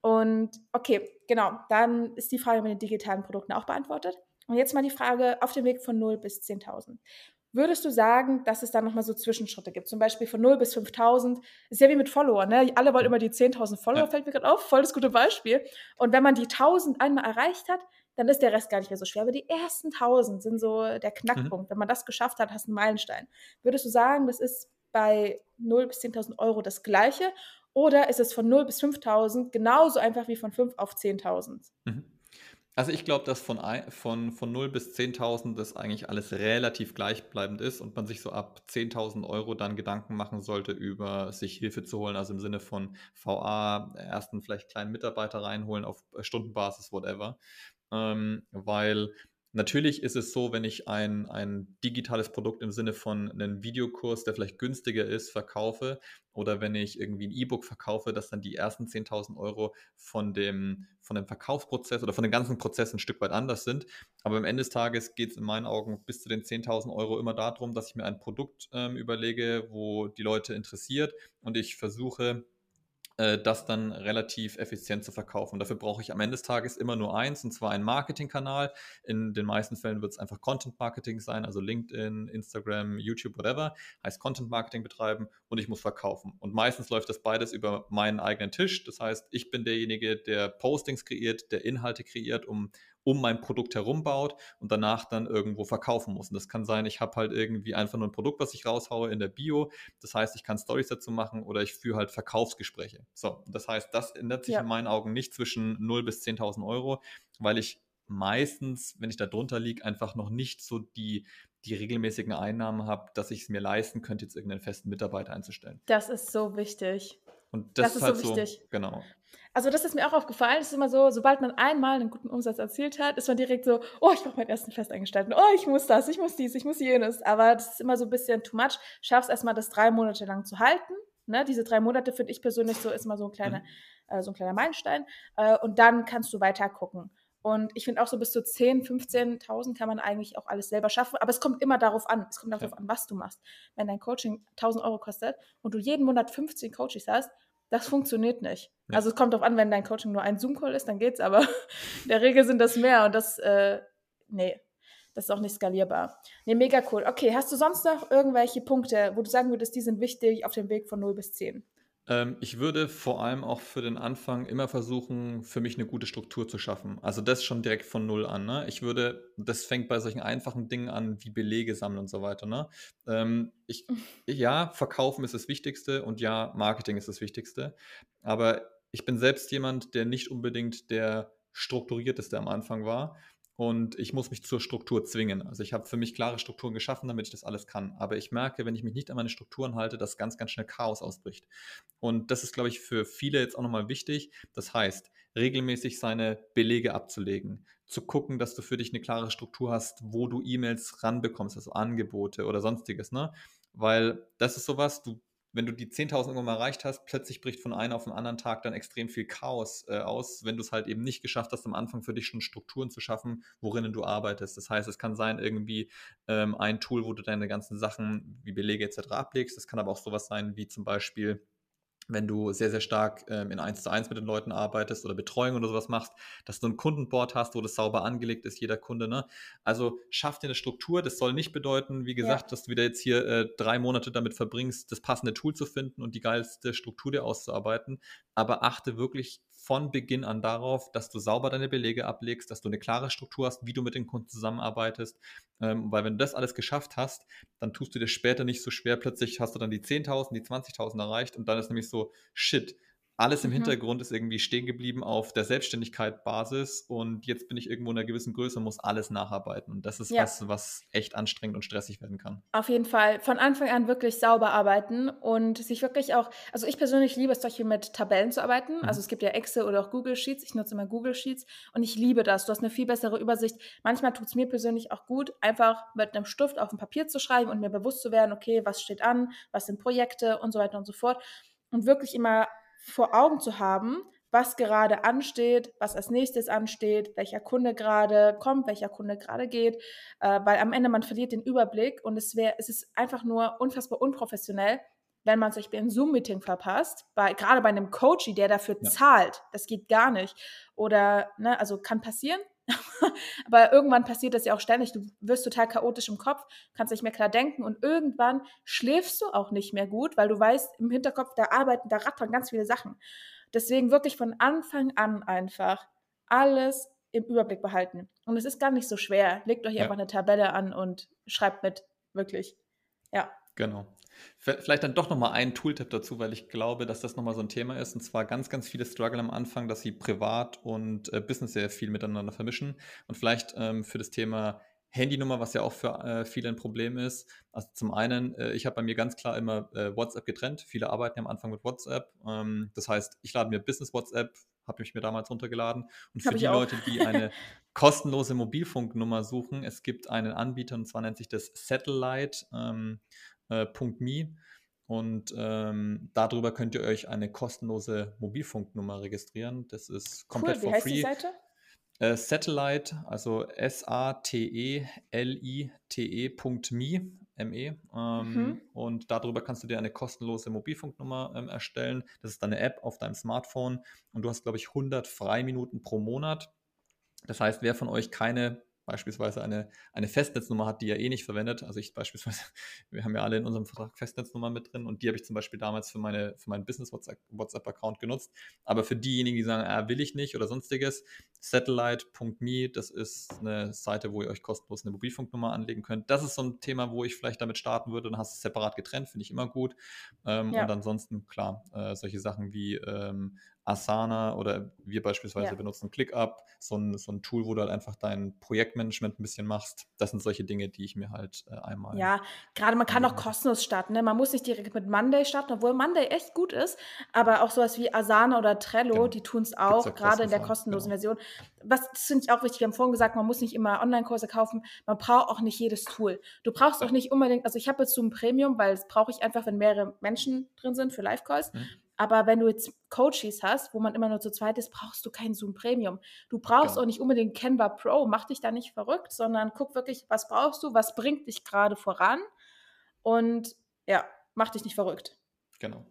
Und okay, genau, dann ist die Frage mit den digitalen Produkten auch beantwortet. Und jetzt mal die Frage auf dem Weg von 0 bis 10.000. Würdest du sagen, dass es da nochmal so Zwischenschritte gibt? Zum Beispiel von 0 bis 5000. Ist ja wie mit Followern. Ne? Alle wollen immer die 10.000 Follower, Ja. fällt mir gerade auf. Voll das gute Beispiel. Und wenn man die 1000 einmal erreicht hat, dann ist der Rest gar nicht mehr so schwer. Aber die ersten 1000 sind so der Knackpunkt. Wenn man das geschafft hat, hast du einen Meilenstein. Würdest du sagen, das ist bei 0 bis 10.000 Euro das Gleiche? Oder ist es von 0 bis 5.000 genauso einfach wie von 5 auf 10.000? Mhm. Also ich glaube, dass von, von, von 0 bis 10.000 das eigentlich alles relativ gleichbleibend ist und man sich so ab 10.000 Euro dann Gedanken machen sollte, über sich Hilfe zu holen, also im Sinne von VA, ersten vielleicht kleinen Mitarbeiter reinholen auf Stundenbasis, whatever. Ähm, weil natürlich ist es so, wenn ich ein, ein digitales Produkt im Sinne von einem Videokurs, der vielleicht günstiger ist, verkaufe oder wenn ich irgendwie ein E-Book verkaufe, dass dann die ersten 10.000 Euro von dem, von dem Verkaufsprozess oder von dem ganzen Prozess ein Stück weit anders sind. Aber am Ende des Tages geht es in meinen Augen bis zu den 10.000 Euro immer darum, dass ich mir ein Produkt ähm, überlege, wo die Leute interessiert und ich versuche, äh, das dann relativ effizient zu verkaufen. Dafür brauche ich am Ende des Tages immer nur eins, und zwar einen Marketingkanal. In den meisten Fällen wird es einfach Content Marketing sein, also LinkedIn, Instagram, YouTube, whatever. Heißt Content Marketing betreiben und ich muss verkaufen. Und meistens läuft das beides über meinen eigenen Tisch. Das heißt, ich bin derjenige, der Postings kreiert, der Inhalte kreiert, um um mein Produkt herum baut und danach dann irgendwo verkaufen muss. Und das kann sein, ich habe halt irgendwie einfach nur ein Produkt, was ich raushaue in der Bio. Das heißt, ich kann Stories dazu machen oder ich führe halt Verkaufsgespräche. So, das heißt, das ändert sich Ja. in meinen Augen nicht zwischen 0 bis 10.000 Euro, weil ich meistens, wenn ich da drunter liege, einfach noch nicht so die, die regelmäßigen Einnahmen habe, dass ich es mir leisten könnte, jetzt irgendeinen festen Mitarbeiter einzustellen. Das ist so wichtig. Und das, Das ist halt so so, wichtig. genau. Also das ist mir auch aufgefallen. Es ist immer so, sobald man einmal einen guten Umsatz erzielt hat, ist man direkt so, oh, ich brauche meinen ersten Festangestellten. Oh, ich muss das, ich muss dies, ich muss jenes. Aber das ist immer so ein bisschen too much. Schaffst erstmal das drei Monate lang zu halten. Ne? Diese drei Monate finde ich persönlich so, ist mal so ein kleiner, äh, so ein kleiner Meilenstein. Äh, und dann kannst du weiter gucken. Und ich finde auch so bis zu 10, 15.000 kann man eigentlich auch alles selber schaffen. Aber es kommt immer darauf an. Es kommt darauf Ja. an, was du machst. Wenn dein Coaching 1000 Euro kostet und du jeden Monat 15 Coaches hast, das funktioniert nicht. Ja. Also es kommt darauf an, wenn dein Coaching nur ein Zoom-Call ist, dann geht's. Aber in der Regel sind das mehr und das, äh, nee, das ist auch nicht skalierbar. Nee, mega cool. Okay, hast du sonst noch irgendwelche Punkte, wo du sagen würdest, die sind wichtig auf dem Weg von 0 bis 10? Ähm, ich würde vor allem auch für den Anfang immer versuchen, für mich eine gute Struktur zu schaffen. Also das schon direkt von null an. Ne? Ich würde, das fängt bei solchen einfachen Dingen an, wie Belege sammeln und so weiter. Ne? Ähm, ich, ja, Verkaufen ist das Wichtigste und ja, Marketing ist das Wichtigste. Aber ich bin selbst jemand, der nicht unbedingt der strukturierteste am Anfang war. Und ich muss mich zur Struktur zwingen. Also ich habe für mich klare Strukturen geschaffen, damit ich das alles kann. Aber ich merke, wenn ich mich nicht an meine Strukturen halte, dass ganz, ganz schnell Chaos ausbricht. Und das ist, glaube ich, für viele jetzt auch nochmal wichtig. Das heißt, regelmäßig seine Belege abzulegen, zu gucken, dass du für dich eine klare Struktur hast, wo du E-Mails ranbekommst, also Angebote oder sonstiges, ne? Weil das ist sowas, du, wenn du die 10.000 irgendwann mal erreicht hast, plötzlich bricht von einem auf den anderen Tag dann extrem viel Chaos äh, aus, wenn du es halt eben nicht geschafft hast, am Anfang für dich schon Strukturen zu schaffen, worin du arbeitest. Das heißt, es kann sein, irgendwie ähm, ein Tool, wo du deine ganzen Sachen wie Belege etc. ablegst. Das kann aber auch sowas sein, wie zum Beispiel wenn du sehr, sehr stark ähm, in 1 zu 1 mit den Leuten arbeitest oder Betreuung oder sowas machst, dass du ein Kundenboard hast, wo das sauber angelegt ist, jeder Kunde. Ne? Also schaff dir eine Struktur. Das soll nicht bedeuten, wie gesagt, ja. dass du wieder jetzt hier äh, drei Monate damit verbringst, das passende Tool zu finden und die geilste Struktur dir auszuarbeiten. Aber achte wirklich von Beginn an darauf, dass du sauber deine Belege ablegst, dass du eine klare Struktur hast, wie du mit den Kunden zusammenarbeitest. Ähm, weil wenn du das alles geschafft hast, dann tust du dir später nicht so schwer. Plötzlich hast du dann die 10.000, die 20.000 erreicht und dann ist nämlich so, shit, alles im mhm. Hintergrund ist irgendwie stehen geblieben auf der Selbstständigkeit Basis und jetzt bin ich irgendwo in einer gewissen Größe und muss alles nacharbeiten. Und das ist ja. was, was echt anstrengend und stressig werden kann. Auf jeden Fall. Von Anfang an wirklich sauber arbeiten und sich wirklich auch, also ich persönlich liebe es, solche mit Tabellen zu arbeiten. Mhm. Also es gibt ja Excel oder auch Google Sheets. Ich nutze immer Google Sheets und ich liebe das. Du hast eine viel bessere Übersicht. Manchmal tut es mir persönlich auch gut, einfach mit einem Stift auf ein Papier zu schreiben und mir bewusst zu werden, okay, was steht an, was sind Projekte und so weiter und so fort. Und wirklich immer vor Augen zu haben, was gerade ansteht, was als nächstes ansteht, welcher Kunde gerade kommt, welcher Kunde gerade geht, äh, weil am Ende man verliert den Überblick und es wäre, es ist einfach nur unfassbar unprofessionell, wenn man sich ein Zoom-Meeting verpasst, bei, gerade bei einem Coachy, der dafür ja. zahlt, das geht gar nicht. Oder, ne, also kann passieren, aber irgendwann passiert das ja auch ständig. Du wirst total chaotisch im Kopf, kannst nicht mehr klar denken und irgendwann schläfst du auch nicht mehr gut, weil du weißt, im Hinterkopf, da arbeiten, da rattern ganz viele Sachen. Deswegen wirklich von Anfang an einfach alles im Überblick behalten. Und es ist gar nicht so schwer. Legt euch ja. einfach eine Tabelle an und schreibt mit. Wirklich. Ja. Genau. Vielleicht dann doch nochmal ein Tooltip dazu, weil ich glaube, dass das nochmal so ein Thema ist. Und zwar ganz, ganz viele Struggle am Anfang, dass sie privat und äh, Business sehr viel miteinander vermischen. Und vielleicht ähm, für das Thema Handynummer, was ja auch für äh, viele ein Problem ist. Also zum einen, äh, ich habe bei mir ganz klar immer äh, WhatsApp getrennt. Viele arbeiten ja am Anfang mit WhatsApp. Ähm, das heißt, ich lade mir Business WhatsApp, habe ich mir damals runtergeladen. Und für die Leute, die eine kostenlose Mobilfunknummer suchen, es gibt einen Anbieter und zwar nennt sich das Satellite. Ähm, äh, .me und ähm, darüber könnt ihr euch eine kostenlose Mobilfunknummer registrieren. Das ist komplett cool. Wie for heißt free. Die? Äh, Satellite, also S-A-T-E-L-I-T-E.me, ME. Ähm, mhm. Und darüber kannst du dir eine kostenlose Mobilfunknummer ähm, erstellen. Das ist eine App auf deinem Smartphone und du hast, glaube ich, 100 Freiminuten pro Monat. Das heißt, wer von euch keine beispielsweise eine, eine Festnetznummer hat, die er eh nicht verwendet. Also ich beispielsweise, wir haben ja alle in unserem Vertrag Festnetznummer mit drin und die habe ich zum Beispiel damals für, meine, für meinen Business-WhatsApp-Account genutzt. Aber für diejenigen, die sagen, ah, will ich nicht oder sonstiges, satellite.me, das ist eine Seite, wo ihr euch kostenlos eine Mobilfunknummer anlegen könnt. Das ist so ein Thema, wo ich vielleicht damit starten würde. Dann hast du es separat getrennt, finde ich immer gut. Ähm, ja. Und ansonsten, klar, äh, solche Sachen wie ähm, Asana oder wir beispielsweise ja. benutzen ClickUp, so ein, so ein Tool, wo du halt einfach dein Projektmanagement ein bisschen machst. Das sind solche Dinge, die ich mir halt äh, einmal. Ja, gerade man kann auch kostenlos starten. Ne? Man muss nicht direkt mit Monday starten, obwohl Monday echt gut ist. Aber auch sowas wie Asana oder Trello, genau. die tun es auch, gerade in der kostenlosen genau. Version. Was finde ich auch wichtig. Wir haben vorhin gesagt, man muss nicht immer Online-Kurse kaufen. Man braucht auch nicht jedes Tool. Du brauchst ja. auch nicht unbedingt, also ich habe jetzt so ein Premium, weil es brauche ich einfach, wenn mehrere Menschen drin sind für Live-Calls. Mhm. Aber wenn du jetzt Coaches hast, wo man immer nur zu zweit ist, brauchst du kein Zoom Premium. Du brauchst genau. auch nicht unbedingt Canva Pro. Mach dich da nicht verrückt, sondern guck wirklich, was brauchst du, was bringt dich gerade voran und ja, mach dich nicht verrückt. Genau.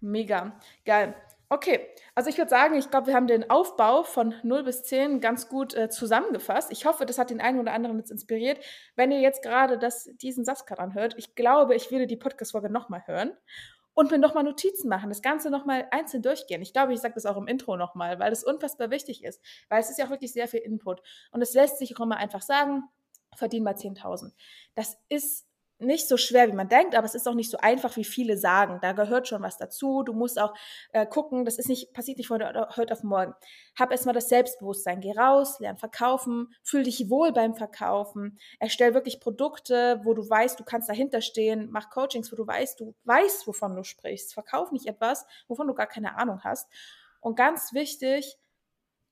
Mega. Geil. Okay, also ich würde sagen, ich glaube, wir haben den Aufbau von 0 bis 10 ganz gut äh, zusammengefasst. Ich hoffe, das hat den einen oder anderen jetzt inspiriert. Wenn ihr jetzt gerade diesen Satz gerade anhört, ich glaube, ich würde die Podcast-Folge nochmal hören und mir nochmal Notizen machen, das Ganze nochmal einzeln durchgehen. Ich glaube, ich sage das auch im Intro nochmal, weil das unfassbar wichtig ist, weil es ist ja auch wirklich sehr viel Input. Und es lässt sich auch immer einfach sagen, verdien mal 10.000. Das ist nicht so schwer, wie man denkt, aber es ist auch nicht so einfach, wie viele sagen. Da gehört schon was dazu. Du musst auch äh, gucken, das ist nicht, passiert nicht von heute auf morgen. Hab erstmal das Selbstbewusstsein. Geh raus, lern verkaufen, fühl dich wohl beim Verkaufen. Erstell wirklich Produkte, wo du weißt, du kannst dahinter stehen. Mach Coachings, wo du weißt, du weißt, wovon du sprichst. Verkauf nicht etwas, wovon du gar keine Ahnung hast. Und ganz wichtig,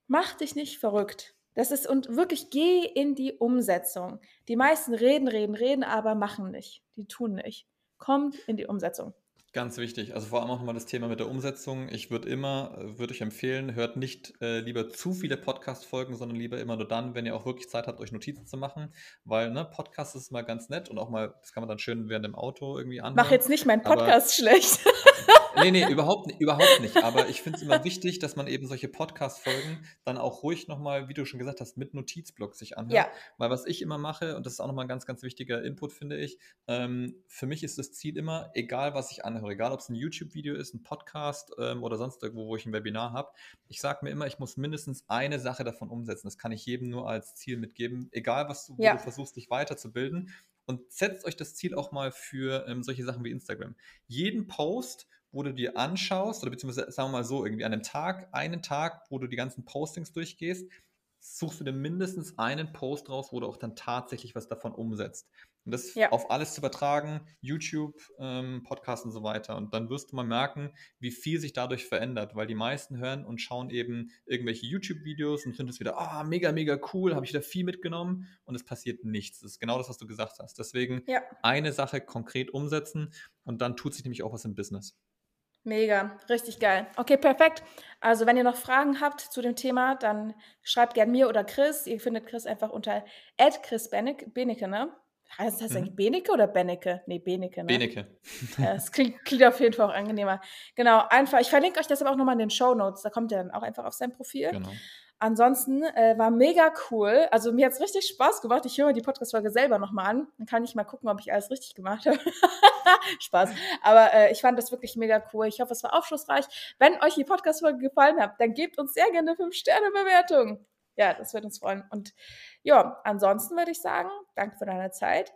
mach dich nicht verrückt. Das ist und wirklich geh in die Umsetzung. Die meisten reden, reden, reden, aber machen nicht. Die tun nicht. Kommt in die Umsetzung. Ganz wichtig. Also vor allem auch nochmal das Thema mit der Umsetzung. Ich würde immer, äh, würde euch empfehlen, hört nicht äh, lieber zu viele Podcast-Folgen, sondern lieber immer nur dann, wenn ihr auch wirklich Zeit habt, euch Notizen zu machen. Weil, ne, Podcast ist mal ganz nett und auch mal, das kann man dann schön während dem Auto irgendwie anhören. Mach jetzt nicht meinen Podcast schlecht. nee, nee, überhaupt, überhaupt nicht. Aber ich finde es immer wichtig, dass man eben solche Podcast-Folgen dann auch ruhig nochmal, wie du schon gesagt hast, mit Notizblock sich anhört. Ja. Weil was ich immer mache, und das ist auch nochmal ein ganz, ganz wichtiger Input, finde ich, ähm, für mich ist das Ziel immer, egal was ich anhöre, egal ob es ein YouTube-Video ist, ein Podcast ähm, oder sonst irgendwo, wo ich ein Webinar habe, ich sage mir immer, ich muss mindestens eine Sache davon umsetzen. Das kann ich jedem nur als Ziel mitgeben, egal was du, ja. du versuchst, dich weiterzubilden. Und setzt euch das Ziel auch mal für ähm, solche Sachen wie Instagram. Jeden Post, wo du dir anschaust, oder beziehungsweise sagen wir mal so, irgendwie an einem Tag, einen Tag, wo du die ganzen Postings durchgehst, suchst du dir mindestens einen Post raus, wo du auch dann tatsächlich was davon umsetzt. Und das ja. auf alles zu übertragen, YouTube, ähm, Podcast und so weiter. Und dann wirst du mal merken, wie viel sich dadurch verändert, weil die meisten hören und schauen eben irgendwelche YouTube-Videos und finden es wieder, ah, oh, mega, mega cool, habe ich da viel mitgenommen und es passiert nichts. Das ist genau das, was du gesagt hast. Deswegen ja. eine Sache konkret umsetzen und dann tut sich nämlich auch was im Business. Mega, richtig geil. Okay, perfekt. Also wenn ihr noch Fragen habt zu dem Thema, dann schreibt gern mir oder Chris. Ihr findet Chris einfach unter Chris Benecke, ne? Heißt das mhm. eigentlich Benecke oder Bennecke? Nee, Benecke, ne? Benecke. Ja, das klingt, klingt, auf jeden Fall auch angenehmer. Genau, einfach, ich verlinke euch das aber auch nochmal in den Show Notes. Da kommt ihr dann auch einfach auf sein Profil. Genau. Ansonsten äh, war mega cool. Also mir hat es richtig Spaß gemacht. Ich höre mir die Podcast-Folge selber nochmal an. Dann kann ich mal gucken, ob ich alles richtig gemacht habe. Spaß. Aber äh, ich fand das wirklich mega cool. Ich hoffe, es war aufschlussreich. Wenn euch die Podcast-Folge gefallen hat, dann gebt uns sehr gerne eine 5-Sterne-Bewertung. Ja, das wird uns freuen. Und ja, ansonsten würde ich sagen, danke für deine Zeit.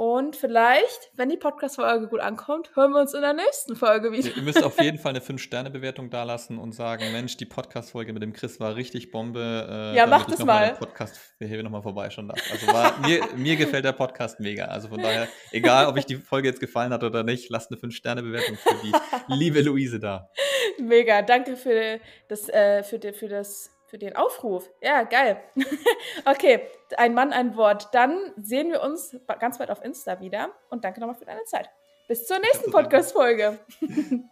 Und vielleicht, wenn die Podcast-Folge gut ankommt, hören wir uns in der nächsten Folge wieder. Ihr müsst auf jeden Fall eine 5-Sterne-Bewertung dalassen und sagen, Mensch, die Podcast-Folge mit dem Chris war richtig Bombe. Äh, ja, macht es mal. Podcast hier nochmal vorbeischauen darf. Also war, mir, mir gefällt der Podcast mega. Also von daher, egal ob ich die Folge jetzt gefallen hat oder nicht, lasst eine 5-Sterne-Bewertung für die liebe Luise da. Mega, danke für das, äh, für, die, für das für den Aufruf. Ja, geil. okay, ein Mann, ein Wort. Dann sehen wir uns ganz bald auf Insta wieder und danke nochmal für deine Zeit. Bis zur nächsten Podcast-Folge.